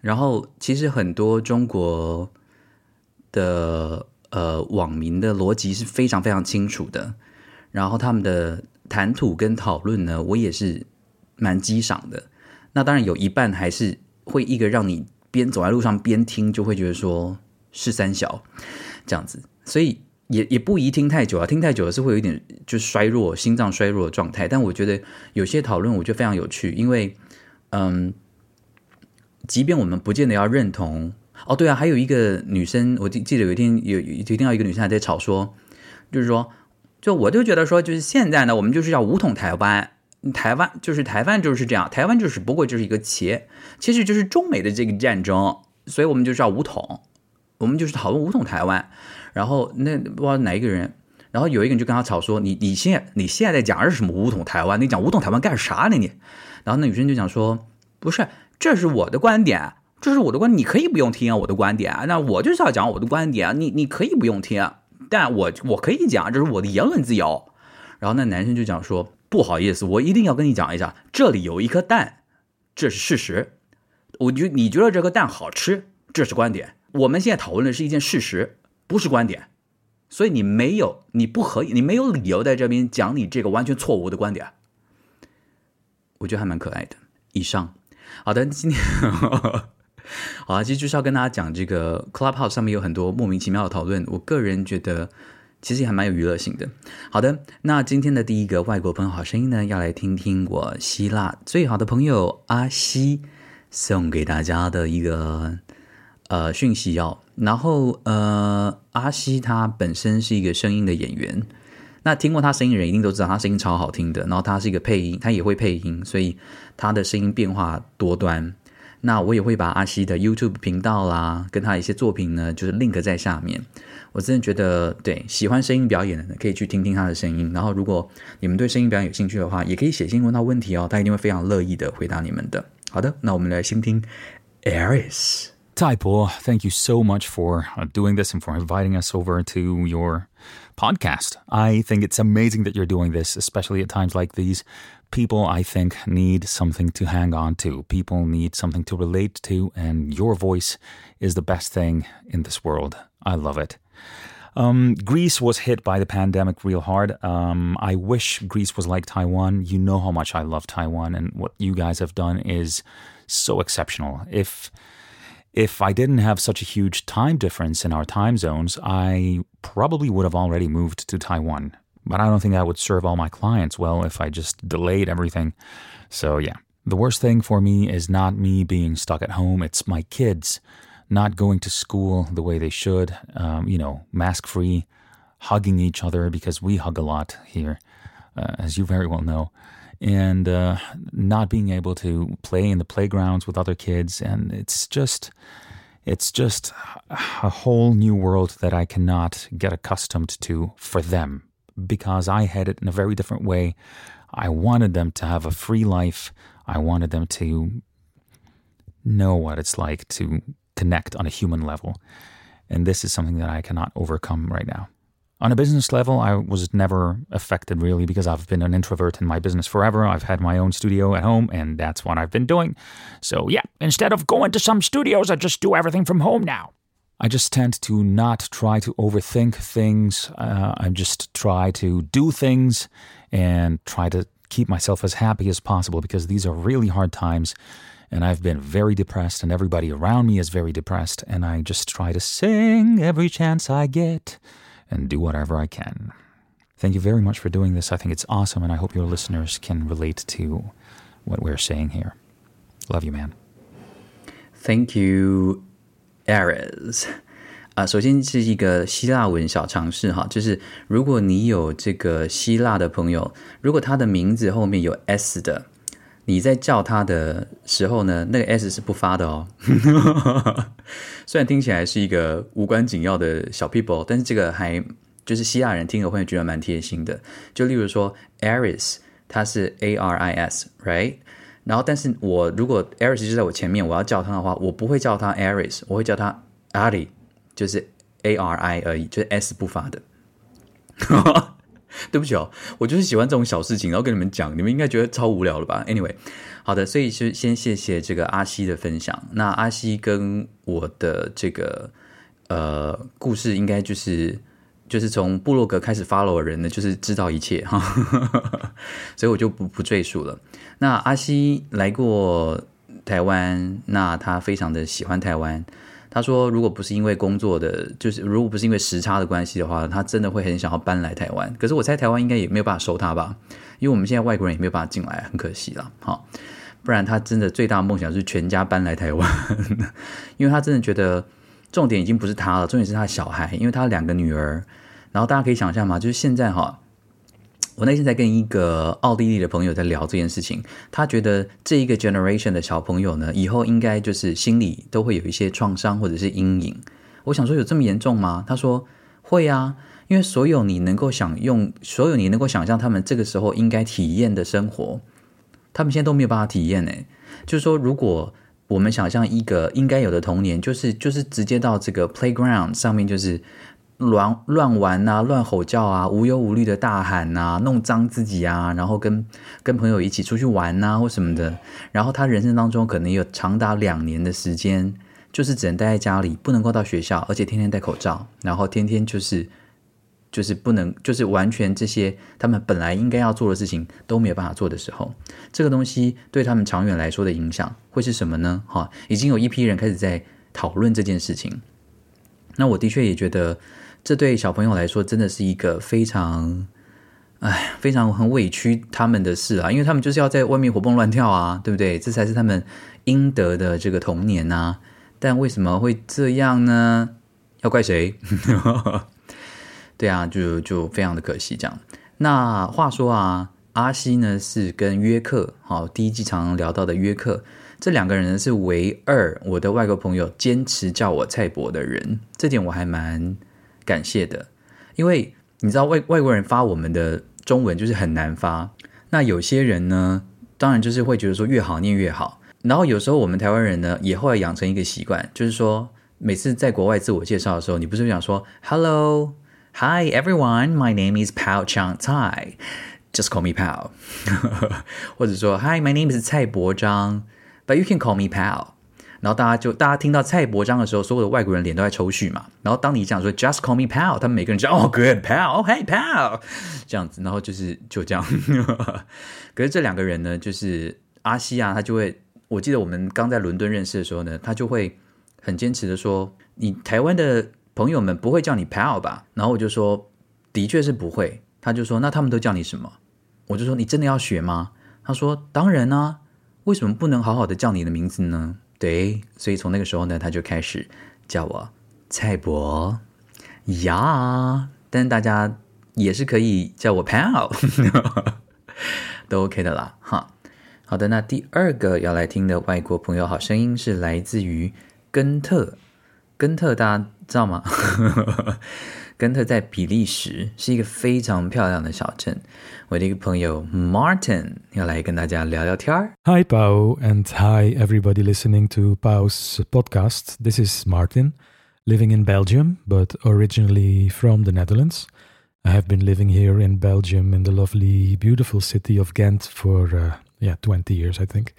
然后，其实很多中国的呃网民的逻辑是非常非常清楚的，然后他们的谈吐跟讨论呢，我也是蛮激赏的。那当然有一半还是会一个让你边走在路上边听，就会觉得说是三小这样子，所以也也不宜听太久啊，听太久是会有一点就衰弱、心脏衰弱的状态。但我觉得有些讨论我觉得非常有趣，因为嗯。即便我们不见得要认同哦，对啊，还有一个女生，我记记得有一天有有听到一个女生还在吵说，就是说，就我就觉得说，就是现在呢，我们就是要武统台湾，台湾就是台湾就是这样，台湾就是不过就是一个茄，其实就是中美的这个战争，所以我们就是要武统，我们就是讨论武统台湾，然后那不知道哪一个人，然后有一个人就跟他吵说，你你现在你现在在讲是什么武统台湾？你讲武统台湾干啥呢你？然后那女生就讲说，不是。这是我的观点，这是我的观点，你可以不用听我的观点。那我就是要讲我的观点，你你可以不用听，但我我可以讲，这是我的言论自由。然后那男生就讲说：“不好意思，我一定要跟你讲一下，这里有一颗蛋，这是事实。我觉你觉得这个蛋好吃，这是观点。我们现在讨论的是一件事实，不是观点。所以你没有，你不可以，你没有理由在这边讲你这个完全错误的观点。我觉得还蛮可爱的。以上。”好的，今天 好啊，其实就是要跟大家讲这个 Clubhouse 上面有很多莫名其妙的讨论，我个人觉得其实还蛮有娱乐性的。好的，那今天的第一个外国朋友好声音呢，要来听听我希腊最好的朋友阿西送给大家的一个呃讯息哦。然后呃，阿西他本身是一个声音的演员。那听过他声音的人一定都知道，他声音超好听的。然后他是一个配音，他也会配音，所以他的声音变化多端。那我也会把阿西的 YouTube 频道啦，跟他一些作品呢，就是 link 在下面。我真的觉得，对喜欢声音表演的可以去听听他的声音。然后，如果你们对声音表演有兴趣的话，也可以写信问他问题哦，他一定会非常乐意的回答你们的。好的，那我们来先听 Aris。Hi, Paul. Thank you so much for doing this and for inviting us over to your podcast. I think it's amazing that you're doing this, especially at times like these. People, I think, need something to hang on to. People need something to relate to, and your voice is the best thing in this world. I love it. Um, Greece was hit by the pandemic real hard. Um, I wish Greece was like Taiwan. You know how much I love Taiwan, and what you guys have done is so exceptional. If if I didn't have such a huge time difference in our time zones, I probably would have already moved to Taiwan. But I don't think I would serve all my clients well if I just delayed everything. So, yeah, the worst thing for me is not me being stuck at home, it's my kids not going to school the way they should, um, you know, mask free, hugging each other because we hug a lot here, uh, as you very well know and uh, not being able to play in the playgrounds with other kids. And it's just, it's just a whole new world that I cannot get accustomed to for them because I had it in a very different way. I wanted them to have a free life. I wanted them to know what it's like to connect on a human level. And this is something that I cannot overcome right now. On a business level, I was never affected really because I've been an introvert in my business forever. I've had my own studio at home, and that's what I've been doing. So, yeah, instead of going to some studios, I just do everything from home now. I just tend to not try to overthink things. Uh, I just try to do things and try to keep myself as happy as possible because these are really hard times and I've been very depressed, and everybody around me is very depressed, and I just try to sing every chance I get and do whatever I can. Thank you very much for doing this. I think it's awesome, and I hope your listeners can relate to what we're saying here. Love you, man. Thank you, Ares. 啊，首先是一个希腊文小常识哈，就是如果你有这个希腊的朋友，如果他的名字后面有 S 的，你在叫他的时候呢，那个 S 是不发的哦。虽然听起来是一个无关紧要的小 people，但是这个还就是希腊人听了会觉得蛮贴心的。就例如说，Aris，它是 A R I S，right？然后，但是我如果 Aris 就在我前面，我要叫他的话，我不会叫他 Aris，我会叫他 Ari，就是 A R I 而已，就是 S 不发的。对不起哦，我就是喜欢这种小事情，然后跟你们讲，你们应该觉得超无聊了吧？Anyway，好的，所以是先谢谢这个阿西的分享。那阿西跟我的这个呃故事，应该就是就是从部落格开始 follow 的人呢，就是知道一切哈，所以我就不不赘述了。那阿西来过台湾，那他非常的喜欢台湾。他说：“如果不是因为工作的，就是如果不是因为时差的关系的话，他真的会很想要搬来台湾。可是我猜台湾应该也没有办法收他吧，因为我们现在外国人也没有办法进来，很可惜了。好，不然他真的最大的梦想是全家搬来台湾，因为他真的觉得重点已经不是他了，重点是他的小孩，因为他两个女儿。然后大家可以想象嘛，就是现在哈。”我那天在跟一个奥地利的朋友在聊这件事情，他觉得这一个 generation 的小朋友呢，以后应该就是心里都会有一些创伤或者是阴影。我想说，有这么严重吗？他说会啊，因为所有你能够想用，所有你能够想象他们这个时候应该体验的生活，他们现在都没有办法体验呢。就是说，如果我们想象一个应该有的童年，就是就是直接到这个 playground 上面，就是。乱乱玩啊，乱吼叫啊，无忧无虑的大喊啊，弄脏自己啊，然后跟跟朋友一起出去玩啊，或什么的。然后他人生当中可能有长达两年的时间，就是只能待在家里，不能够到学校，而且天天戴口罩，然后天天就是就是不能，就是完全这些他们本来应该要做的事情都没有办法做的时候，这个东西对他们长远来说的影响会是什么呢？哈，已经有一批人开始在讨论这件事情。那我的确也觉得。这对小朋友来说真的是一个非常，哎，非常很委屈他们的事啊，因为他们就是要在外面活蹦乱跳啊，对不对？这才是他们应得的这个童年呐。但为什么会这样呢？要怪谁？对啊，就就非常的可惜这样。那话说啊，阿西呢是跟约克，好，第一季常常聊到的约克，这两个人呢是唯二我的外国朋友坚持叫我蔡博的人，这点我还蛮。感谢的，因为你知道外外国人发我们的中文就是很难发，那有些人呢，当然就是会觉得说越好念越好，然后有时候我们台湾人呢也会养成一个习惯，就是说每次在国外自我介绍的时候，你不是想说 Hello, Hi everyone, my name is Pao Chang Tai, just call me Pao，或者说 Hi, my name is 蔡伯章，but you can call me Pao。然后大家就大家听到蔡伯章的时候，所有的外国人脸都在抽搐嘛。然后当你讲说 Just call me Pal，他们每个人就哦 Good Pal，Hey Pal，这样子。然后就是就这样。可是这两个人呢，就是阿西啊，他就会，我记得我们刚在伦敦认识的时候呢，他就会很坚持的说，你台湾的朋友们不会叫你 Pal 吧？然后我就说，的确是不会。他就说，那他们都叫你什么？我就说，你真的要学吗？他说，当然啊，为什么不能好好的叫你的名字呢？对，所以从那个时候呢，他就开始叫我蔡博呀，但大家也是可以叫我 Pal，都 OK 的啦，哈。好的，那第二个要来听的外国朋友好声音是来自于根特，根特大家知道吗？根特在比利时是一个非常漂亮的小镇。我的一个朋友 Martin 要来跟大家聊聊天儿。Hi Pao and hi everybody listening to Pao's podcast. This is Martin, living in Belgium, but originally from the Netherlands. I have been living here in Belgium in the lovely, beautiful city of Ghent for, uh, yeah, 20 years, I think.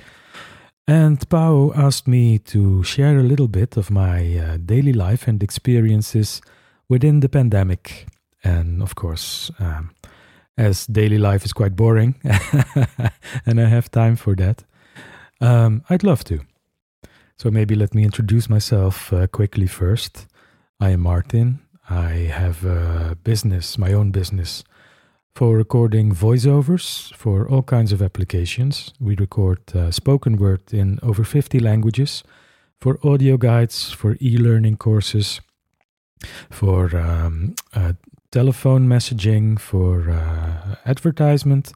And Pao asked me to share a little bit of my uh, daily life and experiences within the pandemic. And of course, um, as daily life is quite boring and I have time for that, um, I'd love to. So maybe let me introduce myself uh, quickly first. I am Martin. I have a business, my own business, for recording voiceovers for all kinds of applications. We record uh, spoken word in over 50 languages for audio guides, for e learning courses, for um, uh, telephone messaging, for uh, advertisement,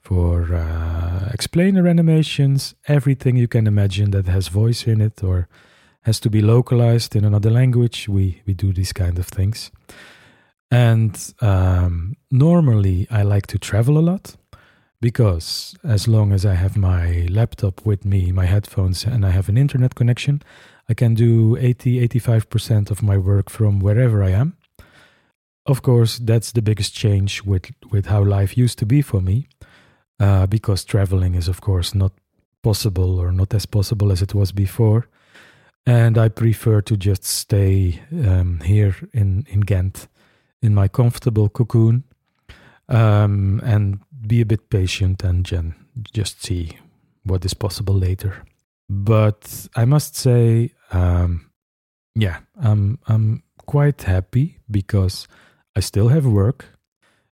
for uh, explainer animations, everything you can imagine that has voice in it or has to be localized in another language. We we do these kind of things, and um, normally I like to travel a lot because as long as I have my laptop with me, my headphones, and I have an internet connection, I can do 80 85% of my work from wherever I am. Of course, that's the biggest change with, with how life used to be for me, uh, because traveling is, of course, not possible or not as possible as it was before and I prefer to just stay um, here in in Ghent in my comfortable cocoon um, and be a bit patient and just see what is possible later. But I must say, um, yeah, I'm I'm quite happy because I still have work.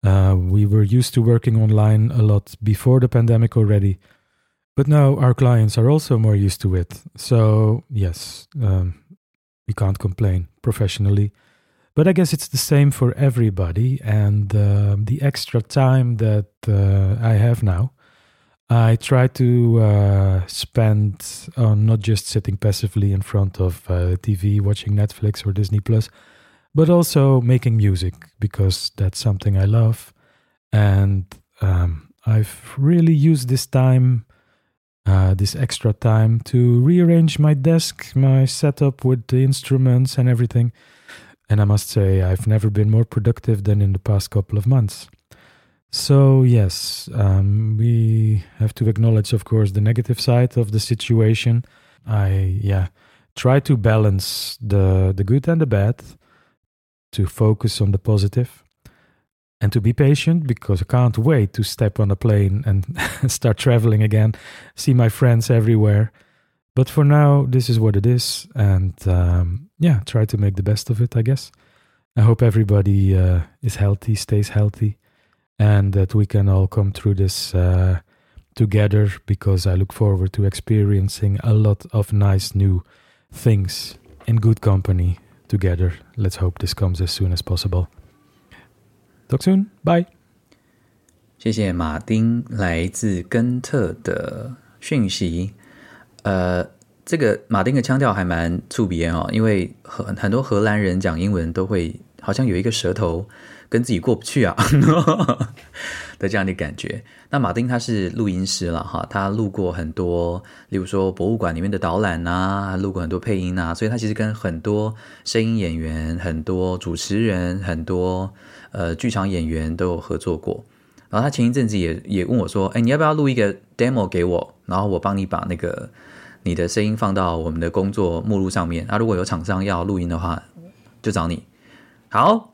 Uh, we were used to working online a lot before the pandemic already but now our clients are also more used to it. So, yes, um, we can't complain professionally. But I guess it's the same for everybody. And uh, the extra time that uh, I have now, I try to uh, spend on not just sitting passively in front of uh, TV watching Netflix or Disney Plus, but also making music because that's something I love. And um, I've really used this time uh, this extra time to rearrange my desk, my setup with the instruments and everything. And I must say, I've never been more productive than in the past couple of months. So, yes, um, we have to acknowledge, of course, the negative side of the situation. I, yeah, try to balance the, the good and the bad to focus on the positive and to be patient because I can't wait to step on a plane and start traveling again, see my friends everywhere. But for now, this is what it is. And um, yeah, try to make the best of it, I guess. I hope everybody uh, is healthy, stays healthy, and that we can all come through this uh, together because I look forward to experiencing a lot of nice new things in good company together. Let's hope this comes as soon as possible. Talk soon, bye。谢谢马丁来自根特的讯息。呃，这个马丁的腔调还蛮触别哦，因为很很多荷兰人讲英文都会好像有一个舌头 跟自己过不去啊 的这样的感觉。那马丁他是录音师了哈，他录过很多，例如说博物馆里面的导览啊，录过很多配音啊，所以他其实跟很多声音演员、很多主持人、很多。呃，剧场演员都有合作过，然后他前一阵子也也问我说：“哎，你要不要录一个 demo 给我？然后我帮你把那个你的声音放到我们的工作目录上面。啊，如果有厂商要录音的话，就找你。”好，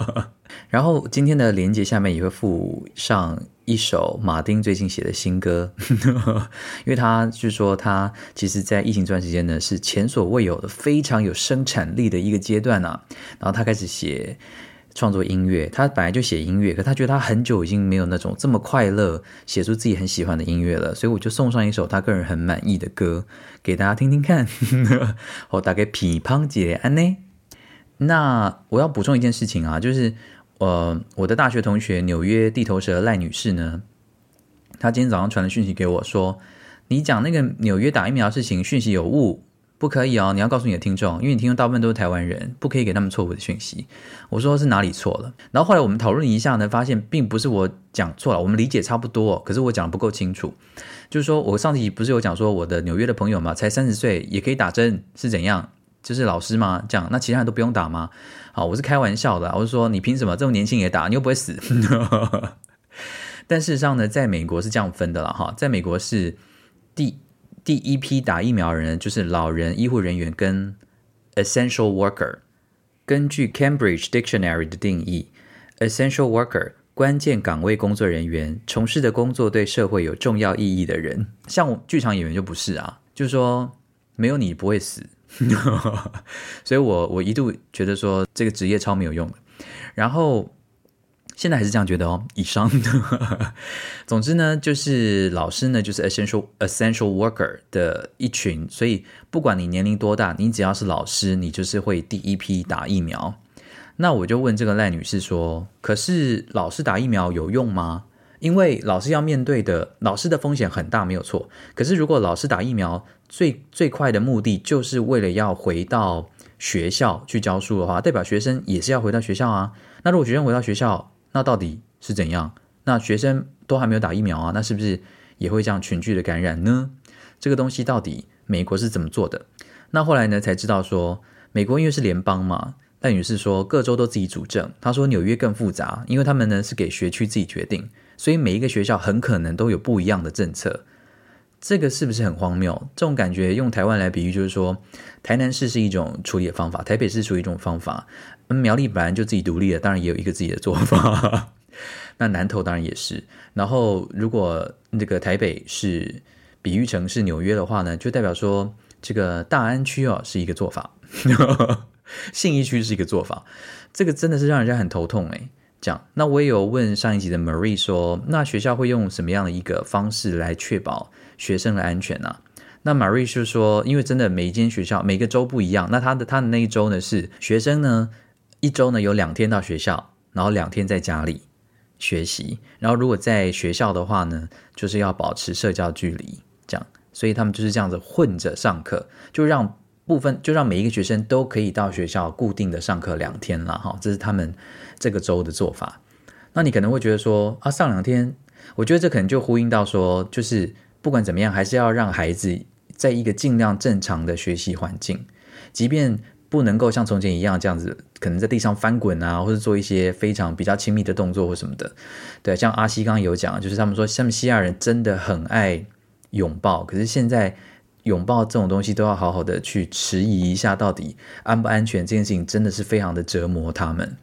然后今天的连接下面也会附上一首马丁最近写的新歌，因为他就是说他其实，在疫情这段时间呢，是前所未有的非常有生产力的一个阶段啊，然后他开始写。创作音乐，他本来就写音乐，可他觉得他很久已经没有那种这么快乐写出自己很喜欢的音乐了，所以我就送上一首他个人很满意的歌给大家听听看。我大概乒乓姐安呢？那我要补充一件事情啊，就是呃，我的大学同学纽约地头蛇赖女士呢，她今天早上传了讯息给我说，你讲那个纽约打疫苗的事情讯息有误。不可以哦！你要告诉你的听众，因为你听众大部分都是台湾人，不可以给他们错误的讯息。我说是哪里错了？然后后来我们讨论一下呢，发现并不是我讲错了，我们理解差不多，可是我讲的不够清楚。就是说我上集不是有讲说我的纽约的朋友嘛，才三十岁也可以打针是怎样？就是老师吗？这样，那其他人都不用打吗？好，我是开玩笑的，我是说你凭什么这么年轻也打？你又不会死。但事实上呢，在美国是这样分的了哈，在美国是第第一批打疫苗的人就是老人、医护人员跟 essential worker。根据 Cambridge Dictionary 的定义，essential worker 关键岗位工作人员，从事的工作对社会有重要意义的人。像我剧场演员就不是啊，就是说没有你不会死。所以我我一度觉得说这个职业超没有用的，然后现在还是这样觉得哦。以上的，总之呢，就是老师呢就是 essential essential worker 的一群，所以不管你年龄多大，你只要是老师，你就是会第一批打疫苗。那我就问这个赖女士说：“可是老师打疫苗有用吗？”因为老师要面对的老师的风险很大，没有错。可是如果老师打疫苗，最最快的目的就是为了要回到学校去教书的话，代表学生也是要回到学校啊。那如果学生回到学校，那到底是怎样？那学生都还没有打疫苗啊，那是不是也会这样群聚的感染呢？这个东西到底美国是怎么做的？那后来呢才知道说，美国因为是联邦嘛，赖女士说各州都自己主政。他说纽约更复杂，因为他们呢是给学区自己决定。所以每一个学校很可能都有不一样的政策，这个是不是很荒谬？这种感觉用台湾来比喻，就是说台南市是一种处理的方法，台北市属于一种方法。苗栗本来就自己独立了，当然也有一个自己的做法。那南投当然也是。然后如果那个台北是比喻成是纽约的话呢，就代表说这个大安区哦是一个做法，信义区是一个做法。这个真的是让人家很头痛诶。这样，那我也有问上一集的 Marie 说，那学校会用什么样的一个方式来确保学生的安全呢？那 Marie 就说，因为真的每一间学校每个州不一样，那他的他的那一周呢是学生呢一周呢有两天到学校，然后两天在家里学习，然后如果在学校的话呢，就是要保持社交距离，这样，所以他们就是这样子混着上课，就让。部分就让每一个学生都可以到学校固定的上课两天了哈，这是他们这个州的做法。那你可能会觉得说啊，上两天，我觉得这可能就呼应到说，就是不管怎么样，还是要让孩子在一个尽量正常的学习环境，即便不能够像从前一样这样子，可能在地上翻滚啊，或者做一些非常比较亲密的动作或什么的。对，像阿西刚刚有讲，就是他们说，像西亚人真的很爱拥抱，可是现在。拥抱这种东西都要好好的去迟疑一下，到底安不安全？这件事情真的是非常的折磨他们。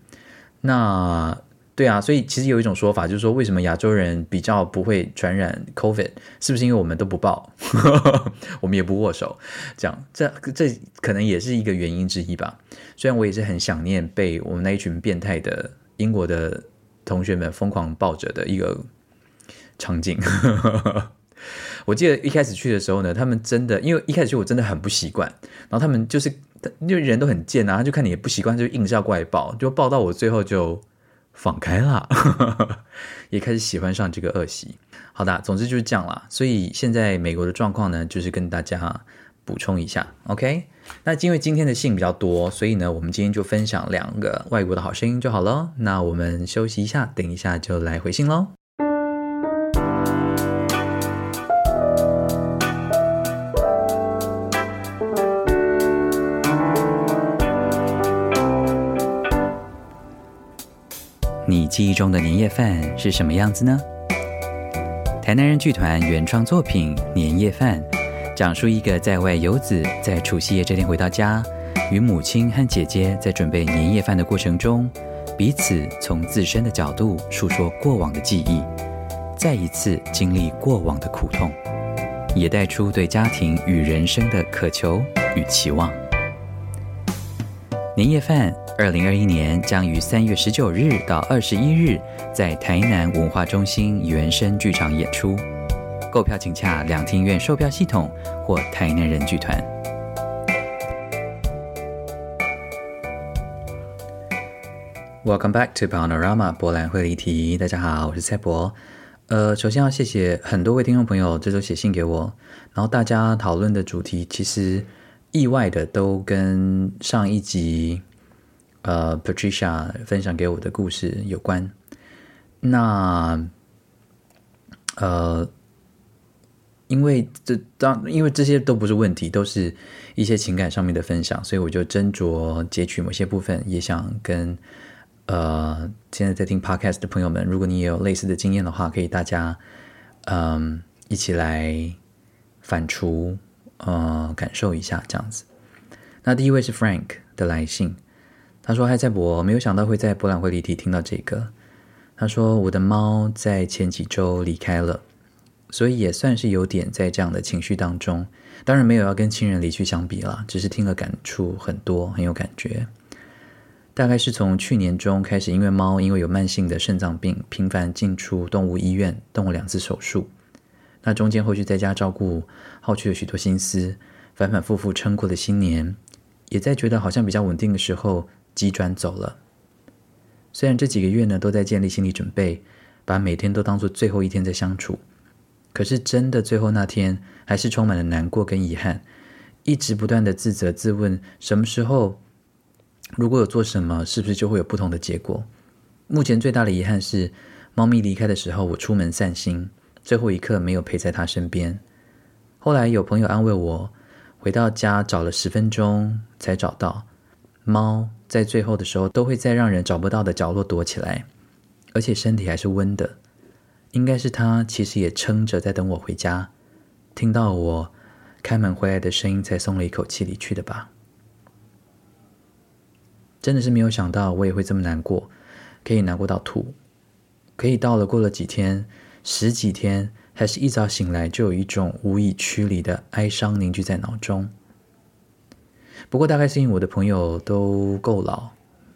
那对啊，所以其实有一种说法，就是说为什么亚洲人比较不会传染 COVID？是不是因为我们都不抱，我们也不握手？这样，这这可能也是一个原因之一吧。虽然我也是很想念被我们那一群变态的英国的同学们疯狂抱着的一个场景。我记得一开始去的时候呢，他们真的，因为一开始去我真的很不习惯，然后他们就是，因为人都很贱啊，他就看你也不习惯，就硬是要过来抱，就抱到我最后就放开了，也开始喜欢上这个恶习。好的，总之就是这样啦。所以现在美国的状况呢，就是跟大家补充一下，OK？那因为今天的信比较多，所以呢，我们今天就分享两个外国的好声音就好了。那我们休息一下，等一下就来回信喽。你记忆中的年夜饭是什么样子呢？台南人剧团原创作品《年夜饭》，讲述一个在外游子在除夕夜这天回到家，与母亲和姐姐在准备年夜饭的过程中，彼此从自身的角度述说过往的记忆，再一次经历过往的苦痛，也带出对家庭与人生的渴求与期望。年夜饭。二零二一年将于三月十九日到二十一日在台南文化中心原声剧场演出，购票请洽两厅院售票系统或台南人剧团。Welcome back to Paonorama 柏览会离题。大家好，我是蔡博。呃，首先要谢谢很多位听众朋友这周写信给我，然后大家讨论的主题其实意外的都跟上一集。呃，Patricia 分享给我的故事有关。那呃，因为这当因为这些都不是问题，都是一些情感上面的分享，所以我就斟酌截取某些部分，也想跟呃现在在听 podcast 的朋友们，如果你也有类似的经验的话，可以大家嗯一起来反刍，呃感受一下这样子。那第一位是 Frank 的来信，他说：“嗨，蔡博，没有想到会在博览会离题听到这个。”他说：“我的猫在前几周离开了。”所以也算是有点在这样的情绪当中，当然没有要跟亲人离去相比了，只是听了感触很多，很有感觉。大概是从去年中开始，因为猫因为有慢性的肾脏病，频繁进出动物医院，动了两次手术。那中间后续在家照顾，耗去了许多心思，反反复复撑过了新年，也在觉得好像比较稳定的时候，急转走了。虽然这几个月呢都在建立心理准备，把每天都当做最后一天在相处。可是真的，最后那天还是充满了难过跟遗憾，一直不断的自责自问：什么时候如果有做什么，是不是就会有不同的结果？目前最大的遗憾是，猫咪离开的时候，我出门散心，最后一刻没有陪在它身边。后来有朋友安慰我，回到家找了十分钟才找到。猫在最后的时候都会在让人找不到的角落躲起来，而且身体还是温的。应该是他其实也撑着在等我回家，听到我开门回来的声音才松了一口气离去的吧。真的是没有想到我也会这么难过，可以难过到吐，可以到了过了几天、十几天，还是一早醒来就有一种无以驱离的哀伤凝聚在脑中。不过大概是因为我的朋友都够老、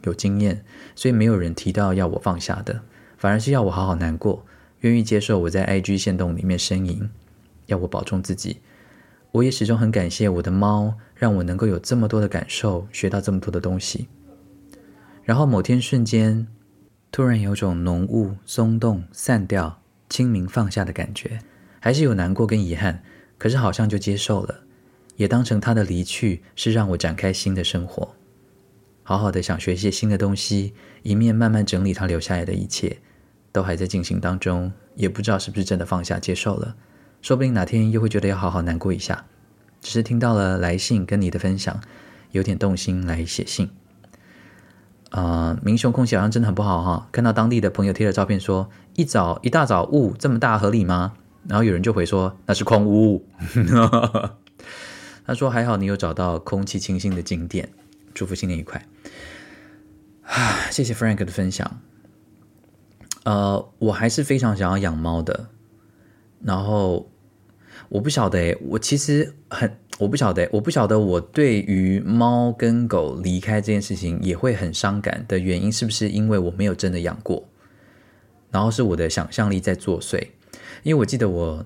有经验，所以没有人提到要我放下的，反而是要我好好难过。愿意接受我在 IG 线动里面呻吟，要我保重自己。我也始终很感谢我的猫，让我能够有这么多的感受，学到这么多的东西。然后某天瞬间，突然有种浓雾松动、散掉、清明放下的感觉，还是有难过跟遗憾，可是好像就接受了，也当成他的离去是让我展开新的生活，好好的想学一些新的东西，一面慢慢整理他留下来的一切。都还在进行当中，也不知道是不是真的放下接受了，说不定哪天又会觉得要好好难过一下。只是听到了来信跟你的分享，有点动心来写信。呃，明雄空气好像真的很不好哈。看到当地的朋友贴了照片说，一早一大早雾这么大合理吗？然后有人就回说那是空雾。他说还好你有找到空气清新的景点，祝福新年愉快。啊，谢谢 Frank 的分享。呃，我还是非常想要养猫的，然后我不晓得，我其实很，我不晓得，我不晓得我对于猫跟狗离开这件事情也会很伤感的原因，是不是因为我没有真的养过，然后是我的想象力在作祟？因为我记得我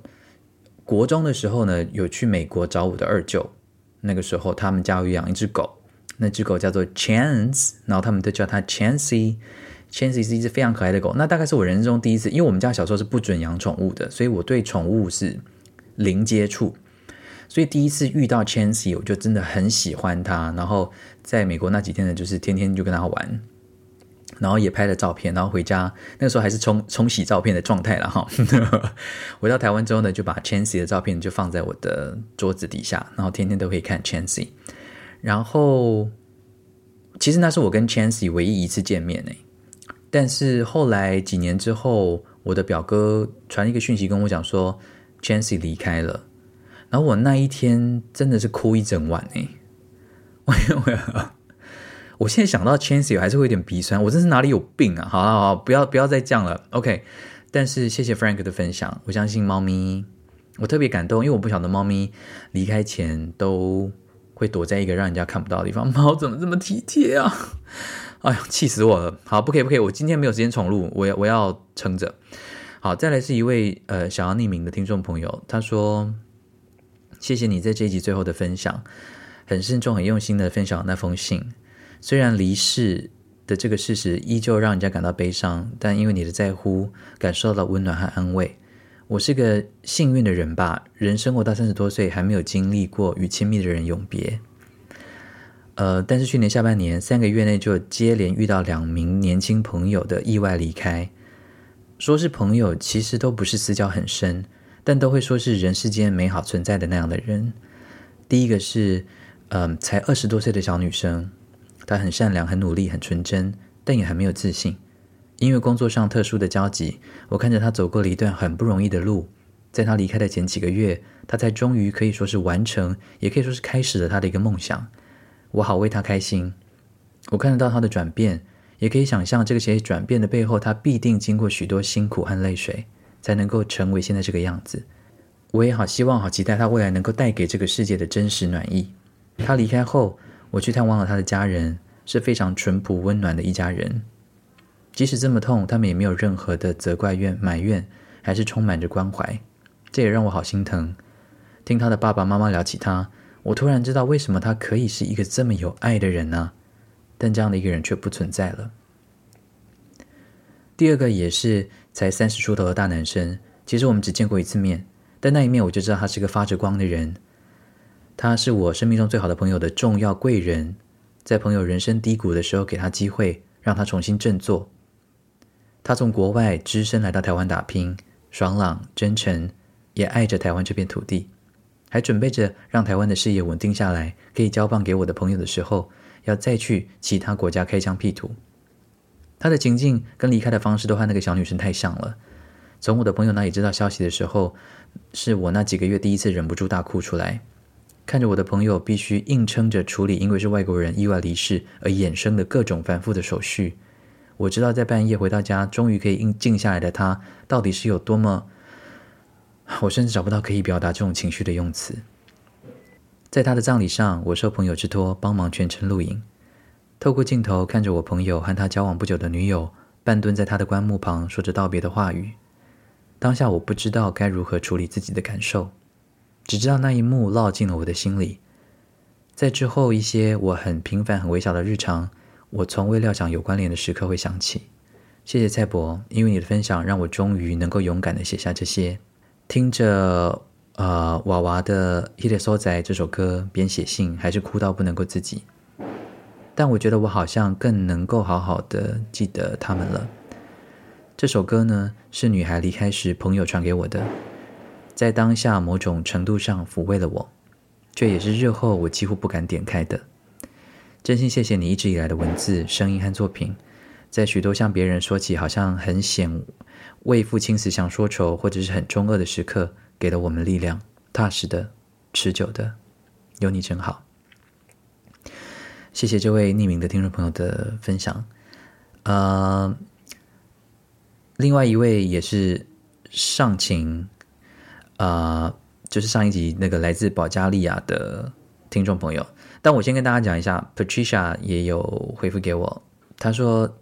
国中的时候呢，有去美国找我的二舅，那个时候他们家有养一只狗，那只狗叫做 Chance，然后他们都叫它 Chancey，Chancey 是一只非常可爱的狗，那大概是我人生中第一次，因为我们家小时候是不准养宠物的，所以我对宠物是零接触，所以第一次遇到 Chancey，我就真的很喜欢它。然后在美国那几天呢，就是天天就跟它玩，然后也拍了照片，然后回家那个时候还是冲冲洗照片的状态了哈。回到台湾之后呢，就把 Chancy 的照片就放在我的桌子底下，然后天天都可以看 Chancy。然后其实那是我跟 Chancy 唯一一次见面诶。但是后来几年之后，我的表哥传一个讯息跟我讲说 Chancy 离开了。然后我那一天真的是哭一整晚哎！我我 我现在想到 Chancy，还是会有点鼻酸。我真是哪里有病啊？好好好，不要不要再这样了。OK。但是谢谢 Frank 的分享。我相信猫咪，我特别感动，因为我不晓得猫咪离开前都会躲在一个让人家看不到的地方。猫怎么这么体贴啊？哎呀，气死我了！好，不可以，不可以，我今天没有时间重录，我要我要撑着。好，再来是一位呃想要匿名的听众朋友，他说：“谢谢你在这一集最后的分享，很慎重、很用心的分享那封信。虽然离世的这个事实依旧让人家感到悲伤，但因为你的在乎，感受到了温暖和安慰。我是个幸运的人吧，人生活到三十多岁还没有经历过与亲密的人永别。”呃，但是去年下半年三个月内就接连遇到两名年轻朋友的意外离开，说是朋友，其实都不是私交很深，但都会说是人世间美好存在的那样的人。第一个是，嗯、才二十多岁的小女生，他很善良、很努力、很纯真，但也很没有自信。因为工作上特殊的交集，我看着他走过了一段很不容易的路。在他离开的前几个月，他才终于可以说是完成，也可以说是开始了他的一个梦想。我好为他开心。我看得到他的转变，也可以想象这个些转变的背后，他必定经过许多辛苦和泪水。才能够成为现在这个样子。我也好希望、好期待他未来能够带给这个世界的真实暖意。他离开后，我去探望了他的家人，是非常淳朴温暖的一家人。即使这么痛，他们也没有任何的责怪怨、埋怨，还是充满着关怀。这也让我好心疼。听他的爸爸妈妈聊起他，我突然知道为什么他可以是一个这么有爱的人呢？但这样的一个人却不存在了。第二个也是。才三十出头的大男生，其实我们只见过一次面，但那一面我就知道他是个发着光的人。他是我生命中最好的朋友的重要贵人，在朋友人生低谷的时候，给他机会，让他重新振作。他从国外只身来到台湾打拼，爽朗、真诚，也爱着台湾这片土地，还准备着让台湾的事业稳定下来，可以交棒给我的朋友的时候，要再去其他国家开疆辟土。他的情境跟离开的方式都和那个小女生太像了。从我的朋友那里知道消息的时候，是我那几个月第一次忍不住大哭出来，看着我的朋友必须硬撑着处理因为是外国人意外离世而衍生的各种繁复的手续。我知道在半夜回到家，终于可以静下来的他，到底是有多么……我甚至找不到可以表达这种情绪的用词。在他的葬礼上，我受朋友之托帮忙全程录影。透过镜头看着我朋友和他交往不久的女友半蹲在他的棺木旁，说着道别的话语。当下我不知道该如何处理自己的感受，只知道那一幕烙进了我的心里。在之后一些我很平凡、很微小的日常，我从未料想有关联的时刻会想起。谢谢蔡博，因为你的分享让我终于能够勇敢的写下这些。听着，呃，娃娃的《彼个所在》这首歌，边写信还是哭到不能够自己。但我觉得我好像更能够好好的记得他们了。这首歌呢，是女孩离开时朋友传给我的，在当下某种程度上抚慰了我，却也是日后我几乎不敢点开的。真心谢谢你一直以来的文字、声音和作品，在许多向别人说起好像很显为父亲死想说愁或者是很中二的时刻，给了我们力量，踏实的、持久的，有你真好。谢谢这位匿名的听众朋友的分享。呃，另外一位也是上情，呃，就是上一集那个来自保加利亚的听众朋友。但我先跟大家讲一下，Patricia 也有回复给我，他说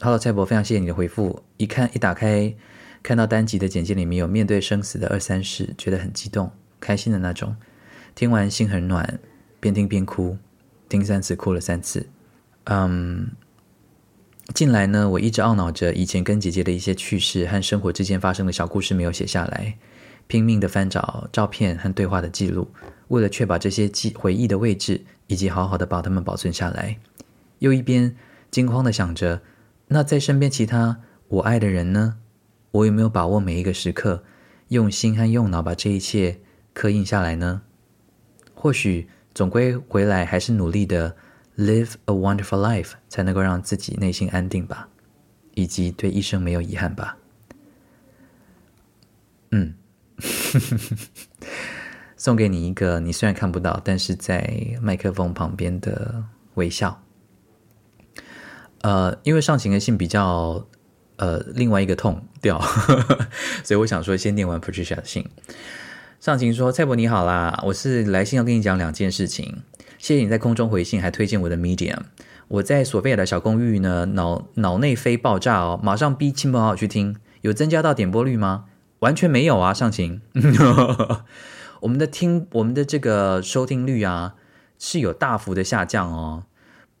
：“Hello，蔡伯，非常谢谢你的回复。一看一打开，看到单集的简介里面有面对生死的二三事，觉得很激动、开心的那种。听完心很暖，边听边哭。”听三次哭了三次，嗯，近来呢，我一直懊恼着以前跟姐姐的一些趣事和生活之间发生的小故事没有写下来，拼命的翻找照片和对话的记录，为了确保这些记回忆的位置，以及好好的把它们保存下来，又一边惊慌的想着，那在身边其他我爱的人呢？我有没有把握每一个时刻，用心和用脑把这一切刻印下来呢？或许。总归回来还是努力的 live a wonderful life，才能够让自己内心安定吧，以及对一生没有遗憾吧。嗯，送给你一个你虽然看不到，但是在麦克风旁边的微笑。呃，因为上情的信比较呃另外一个痛调，所以我想说先念完 Patricia 的信。上情说：“蔡伯你好啦，我是来信要跟你讲两件事情。谢谢你在空中回信，还推荐我的 Medium。我在索菲亚的小公寓呢，脑脑内飞爆炸哦，马上逼亲朋好友去听。有增加到点播率吗？完全没有啊，上情。我们的听，我们的这个收听率啊，是有大幅的下降哦。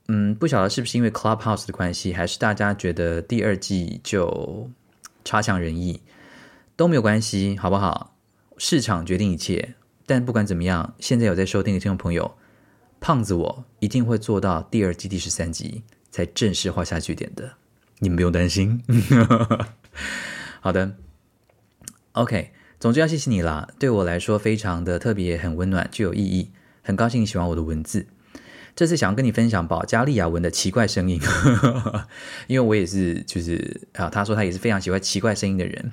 嗯，不晓得是不是因为 Clubhouse 的关系，还是大家觉得第二季就差强人意，都没有关系，好不好？”市场决定一切，但不管怎么样，现在有在收听的听众朋友，胖子我一定会做到第二季第十三集才正式画下句点的，你们不用担心。好的，OK，总之要谢谢你啦，对我来说非常的特别，很温暖，具有意义，很高兴你喜欢我的文字。这次想要跟你分享保加利亚文的奇怪声音，因为我也是，就是啊，他说他也是非常喜欢奇怪声音的人。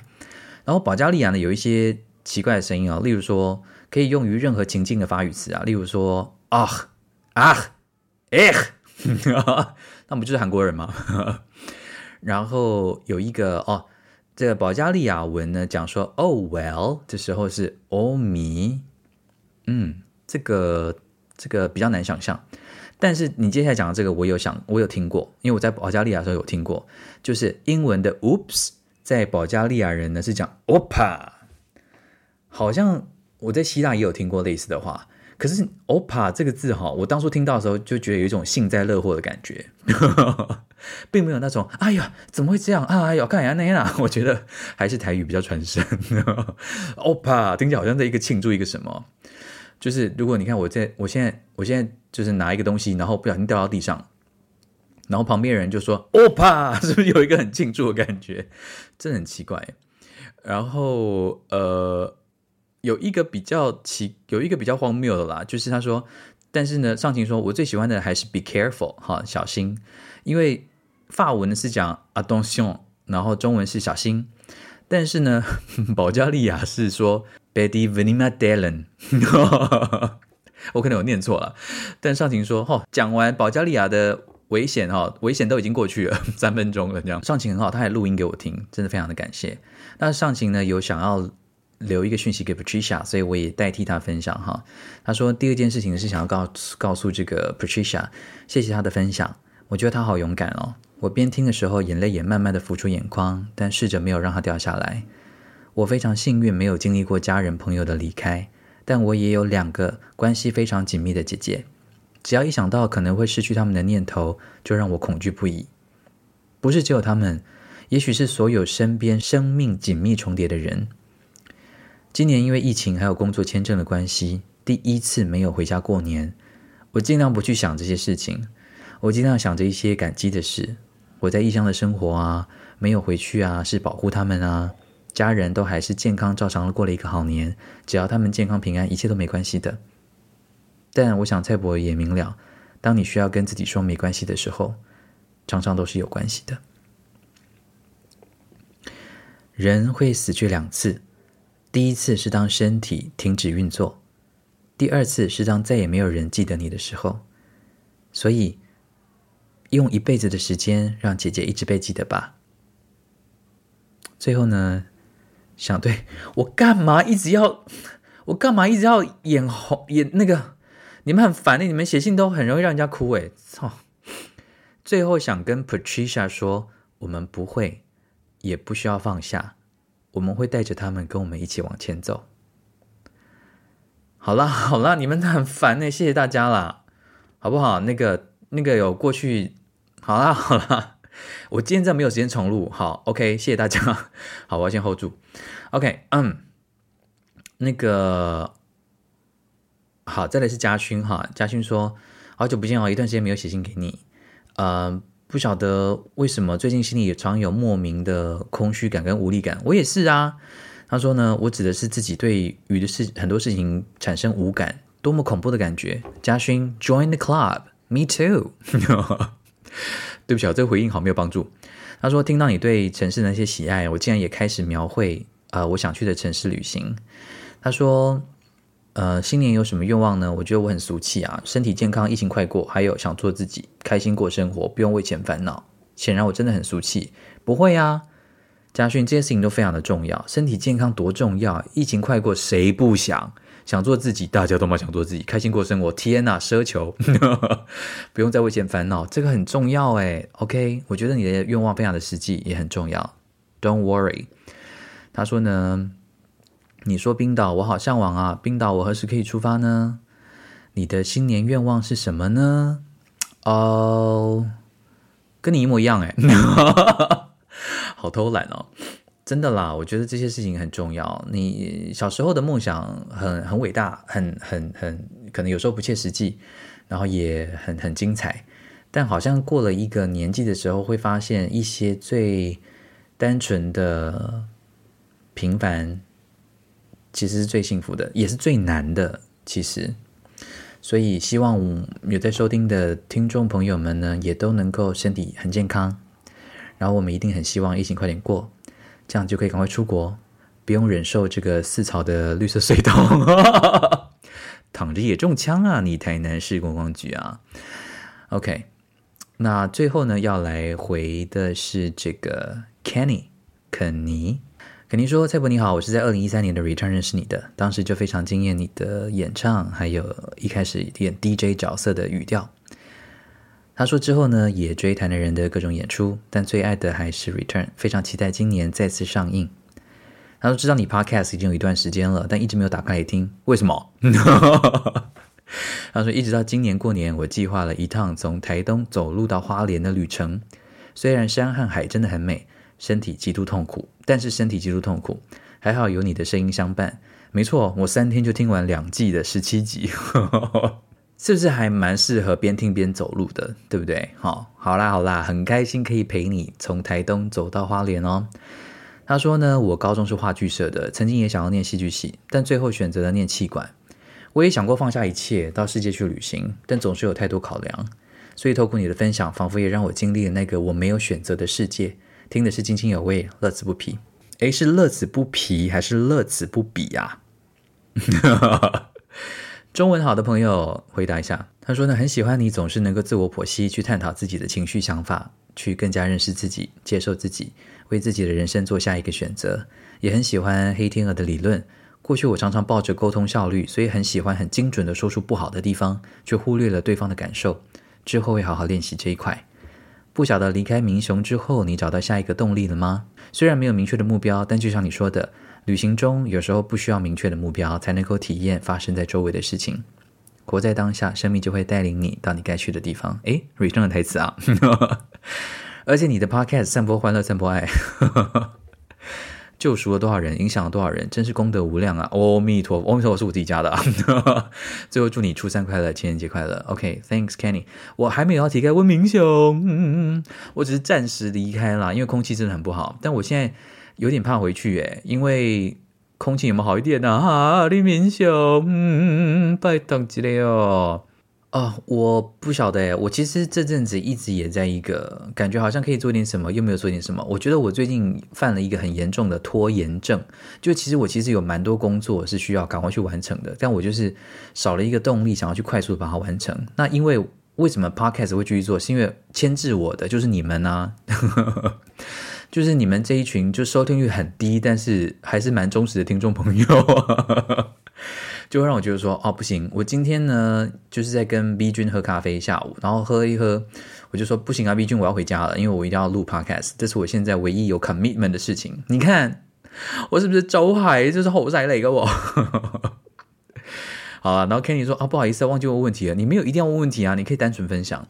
然后保加利亚呢有一些奇怪的声音啊，例如说可以用于任何情境的发语词啊，例如说啊啊哎，那不就是韩国人吗？然后有一个哦，这个保加利亚文呢讲说 Oh well，的时候是 Oh me，嗯，这个这个比较难想象。但是你接下来讲的这个，我有想，我有听过，因为我在保加利亚的时候有听过，就是英文的 oops，在保加利亚人呢是讲 opa，好像我在希腊也有听过类似的话，可是 opa 这个字哈，我当初听到的时候就觉得有一种幸灾乐祸的感觉，并没有那种哎呀怎么会这样啊，哎呀看呀那样，我觉得还是台语比较传神，opa 听起来好像在一个庆祝一个什么。就是如果你看我在我现在我现在就是拿一个东西，然后不小心掉到地上，然后旁边人就说“欧帕”，是不是有一个很庆祝的感觉？真的很奇怪。然后呃，有一个比较奇，有一个比较荒谬的啦，就是他说，但是呢，上情说我最喜欢的还是 “be careful” 哈，小心，因为法文呢是讲啊东雄然后中文是小心，但是呢，保加利亚是说。Betty vene da 我可能有念错了，但上情说，哦，讲完保加利亚的危险，哈，危险都已经过去了，三分钟了，这样。上情很好，他还录音给我听，真的非常的感谢。那上情呢，有想要留一个讯息给 Patricia，所以我也代替他分享哈。他说第二件事情是想要告告诉这个 Patricia，谢谢他的分享，我觉得他好勇敢哦。我边听的时候，眼泪也慢慢的浮出眼眶，但试着没有让它掉下来。我非常幸运，没有经历过家人朋友的离开，但我也有两个关系非常紧密的姐姐。只要一想到可能会失去他们的念头，就让我恐惧不已。不是只有他们，也许是所有身边生命紧密重叠的人。今年因为疫情还有工作签证的关系，第一次没有回家过年。我尽量不去想这些事情，我尽量想着一些感激的事。我在异乡的生活啊，没有回去啊，是保护他们啊。家人都还是健康，照常的过了一个好年。只要他们健康平安，一切都没关系的。但我想蔡伯也明了，当你需要跟自己说没关系的时候，常常都是有关系的。人会死去两次，第一次是当身体停止运作，第二次是当再也没有人记得你的时候。所以，用一辈子的时间让姐姐一直被记得吧。最后呢？想对 我干嘛一直要我干嘛一直要眼红眼那个？你们很烦的，你们写信都很容易让人家哭诶。操！最后想跟 Patricia 说，我们不会，也不需要放下，我们会带着他们跟我们一起往前走。好啦好啦，你们很烦呢，谢谢大家啦，好不好？那个那个有过去，好啦好啦。我今天真的没有时间重录，好，OK，谢谢大家，好，我要先 hold 住，OK，嗯，那个，好，再来是嘉勋哈，嘉勋说好久不见哦，一段时间没有写信给你，呃，不晓得为什么最近心里也常有莫名的空虚感跟无力感，我也是啊。他说呢，我指的是自己对于的事很多事情产生无感，多么恐怖的感觉。嘉勋，Join the club，Me too。对不起啊，这个回应好没有帮助。他说：“听到你对城市的那些喜爱，我竟然也开始描绘呃我想去的城市旅行。”他说：“呃，新年有什么愿望呢？我觉得我很俗气啊，身体健康，疫情快过，还有想做自己，开心过生活，不用为钱烦恼。显然我真的很俗气。不会啊，嘉勋，这些事情都非常的重要。身体健康多重要，疫情快过，谁不想？”想做自己，大家都嘛想做自己，开心过生活。天哪，奢求，不用再为钱烦恼，这个很重要诶。OK，我觉得你的愿望非常的实际，也很重要。Don't worry。他说呢，你说冰岛，我好向往啊。冰岛，我何时可以出发呢？你的新年愿望是什么呢？哦，跟你一模一样诶，好偷懒哦。真的啦，我觉得这些事情很重要。你小时候的梦想很很伟大，很很很可能有时候不切实际，然后也很很精彩。但好像过了一个年纪的时候，会发现一些最单纯的、平凡其实是最幸福的，也是最难的。其实，所以希望有在收听的听众朋友们呢，也都能够身体很健康。然后我们一定很希望疫情快点过，这样就可以赶快出国，不用忍受这个四草的绿色隧道，躺着也中枪啊！你台南市观光局啊，OK。那最后呢，要来回的是这个 Kenny 肯尼。肯尼说：“蔡伯你好，我是在二零一三年的 Return 认识你的，当时就非常惊艳你的演唱，还有一开始演 DJ 角色的语调。”他说之后呢，也追台南人的各种演出，但最爱的还是 Return，非常期待今年再次上映。他说知道你 Podcast 已经有一段时间了，但一直没有打开来听，为什么？他说：“一直到今年过年，我计划了一趟从台东走路到花莲的旅程。虽然山和海真的很美，身体极度痛苦，但是身体极度痛苦，还好有你的声音相伴。没错，我三天就听完两季的十七集，是不是还蛮适合边听边走路的？对不对？好，好啦，好啦，很开心可以陪你从台东走到花莲哦。”他说呢：“我高中是话剧社的，曾经也想要念戏剧系，但最后选择了念气管。”我也想过放下一切到世界去旅行，但总是有太多考量，所以透过你的分享，仿佛也让我经历了那个我没有选择的世界。听的是津津有味，乐此不疲。诶，是乐此不疲还是乐此不彼呀？中文好的朋友回答一下。他说呢，很喜欢你总是能够自我剖析，去探讨自己的情绪想法，去更加认识自己，接受自己，为自己的人生做下一个选择。也很喜欢黑天鹅的理论。过去我常常抱着沟通效率，所以很喜欢很精准的说出不好的地方，却忽略了对方的感受。之后会好好练习这一块。不晓得离开明雄之后，你找到下一个动力了吗？虽然没有明确的目标，但就像你说的，旅行中有时候不需要明确的目标，才能够体验发生在周围的事情。活在当下，生命就会带领你到你该去的地方。诶，Return 的台词啊！而且你的 Podcast 散播欢乐，散播爱。救赎了多少人，影响了多少人，真是功德无量啊！阿弥陀佛，阿弥陀佛是我自己加的啊。最后祝你初三快乐，情人节快乐。OK，Thanks Kenny，我还没有要提开温明雄，嗯，我只是暂时离开了，因为空气真的很不好。但我现在有点怕回去诶，因为空气有没有好一点呢？啊，温明雄，嗯，拜托之类哦。哦，我不晓得诶，我其实这阵子一直也在一个感觉，好像可以做点什么，又没有做点什么。我觉得我最近犯了一个很严重的拖延症，就其实我其实有蛮多工作是需要赶快去完成的，但我就是少了一个动力，想要去快速把它完成。那因为为什么 Podcast 会继续做，是因为牵制我的就是你们啊，就是你们这一群就收听率很低，但是还是蛮忠实的听众朋友。就会让我觉得说，哦，不行，我今天呢就是在跟 B 君喝咖啡下午，然后喝一喝，我就说不行啊，B 君，我要回家了，因为我一定要录 Podcast，这是我现在唯一有 commitment 的事情。你看我是不是周海就是后塞雷个我？好了，然后 Kenny 说啊，不好意思，忘记问问题了。你没有一定要问问题啊，你可以单纯分享。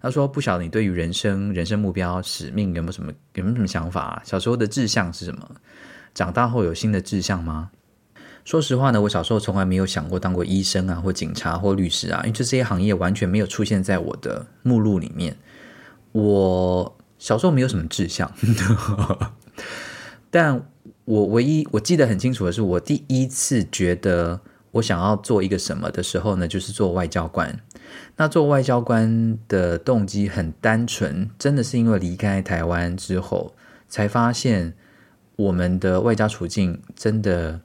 他说不晓得你对于人生、人生目标、使命有没有什么有没有什么想法？小时候的志向是什么？长大后有新的志向吗？说实话呢，我小时候从来没有想过当过医生啊，或警察，或律师啊，因为这些行业完全没有出现在我的目录里面。我小时候没有什么志向，但我唯一我记得很清楚的是，我第一次觉得我想要做一个什么的时候呢，就是做外交官。那做外交官的动机很单纯，真的是因为离开台湾之后，才发现我们的外交处境真的。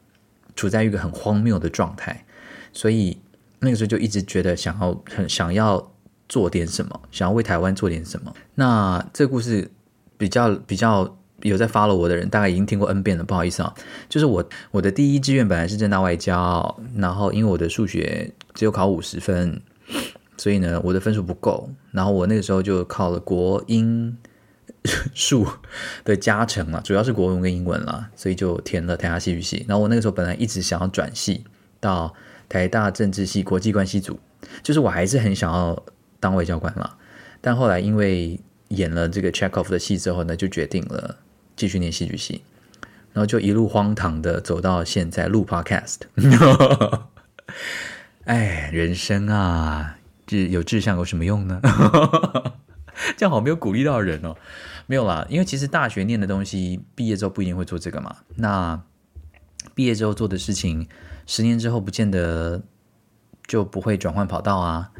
处在一个很荒谬的状态，所以那个时候就一直觉得想要很想要做点什么，想要为台湾做点什么。那这故事比较比较有在 follow 我的人，大概已经听过 N 遍了。不好意思啊，就是我我的第一志愿本来是政大外交，然后因为我的数学只有考五十分，所以呢我的分数不够，然后我那个时候就考了国英。数的加成嘛，主要是国文跟英文啦，所以就填了台大戏剧系。然后我那个时候本来一直想要转系到台大政治系国际关系组，就是我还是很想要当外交官啦。但后来因为演了这个 Check Off 的戏之后呢，就决定了继续念戏剧系，然后就一路荒唐的走到现在录 Podcast。哎，人生啊，志有志向有什么用呢？这样好没有鼓励到人哦。没有啦，因为其实大学念的东西，毕业之后不一定会做这个嘛。那毕业之后做的事情，十年之后不见得就不会转换跑道啊。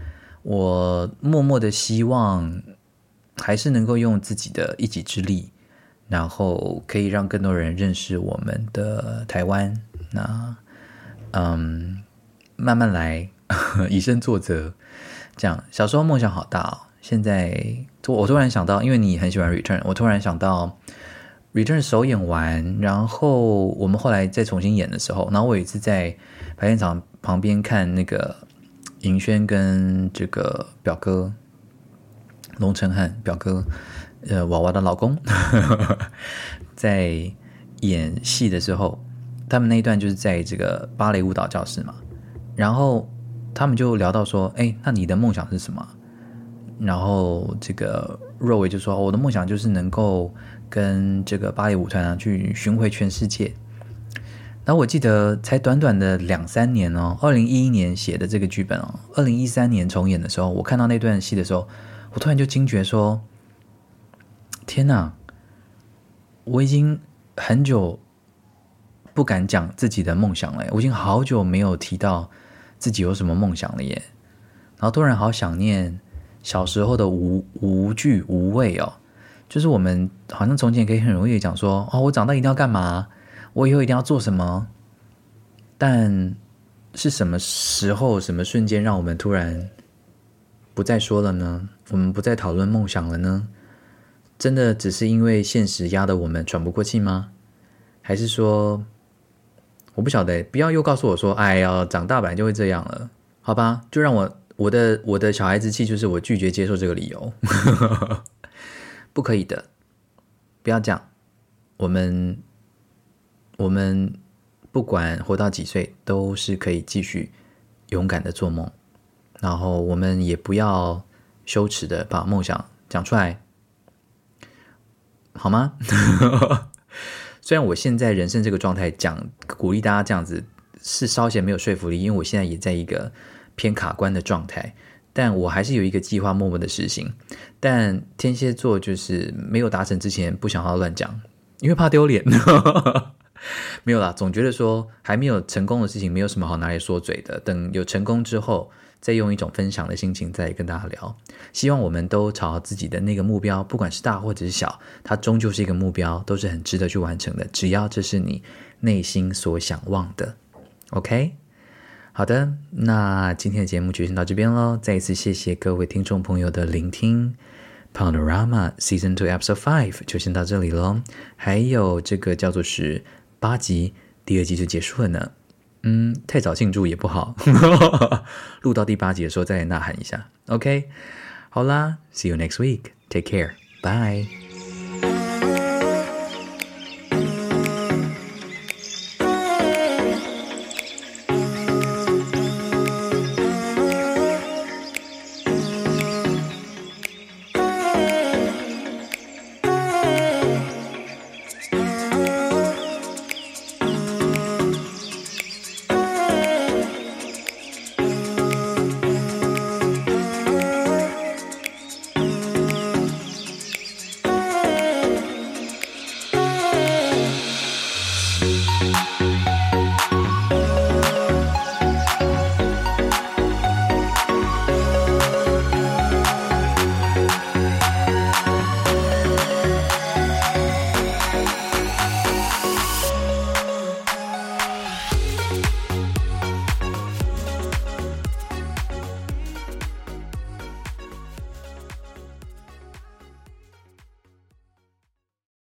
我默默的希望，还是能够用自己的一己之力，然后可以让更多人认识我们的台湾。那，嗯，慢慢来，以身作则。这样，小时候梦想好大哦。现在，我突然想到，因为你很喜欢 Return，我突然想到 Return 首演完，然后我们后来再重新演的时候，然后我有一次在排练场旁边看那个银轩跟这个表哥龙成汉表哥，呃，娃娃的老公，在演戏的时候，他们那一段就是在这个芭蕾舞蹈教室嘛，然后。他们就聊到说：“哎，那你的梦想是什么？”然后这个若维就说：“我的梦想就是能够跟这个芭蕾舞团啊去巡回全世界。”然后我记得才短短的两三年哦，二零一一年写的这个剧本哦，二零一三年重演的时候，我看到那段戏的时候，我突然就惊觉说：“天哪！我已经很久不敢讲自己的梦想了，我已经好久没有提到。”自己有什么梦想了耶？然后突然好想念小时候的无无惧无畏哦，就是我们好像从前可以很容易讲说哦，我长大一定要干嘛？我以后一定要做什么？但是什么时候、什么瞬间让我们突然不再说了呢？我们不再讨论梦想了呢？真的只是因为现实压得我们喘不过气吗？还是说？我不晓得，不要又告诉我说：“哎呀，长大本来就会这样了。”好吧，就让我我的我的小孩子气，就是我拒绝接受这个理由，不可以的，不要这样。我们我们不管活到几岁，都是可以继续勇敢的做梦，然后我们也不要羞耻的把梦想讲出来，好吗？虽然我现在人生这个状态讲鼓励大家这样子是稍显没有说服力，因为我现在也在一个偏卡关的状态，但我还是有一个计划默默的实行。但天蝎座就是没有达成之前不想要乱讲，因为怕丢脸。没有啦，总觉得说还没有成功的事情没有什么好拿来说嘴的，等有成功之后。再用一种分享的心情再跟大家聊，希望我们都朝自己的那个目标，不管是大或者是小，它终究是一个目标，都是很值得去完成的。只要这是你内心所想望的，OK？好的，那今天的节目就先到这边喽。再一次谢谢各位听众朋友的聆听，Panorama Season Two Episode Five 就先到这里喽。还有这个叫做是八集，第二集就结束了呢。嗯，太早庆祝也不好，录到第八集的时候再来呐喊一下。OK，好啦，See you next week. Take care. Bye.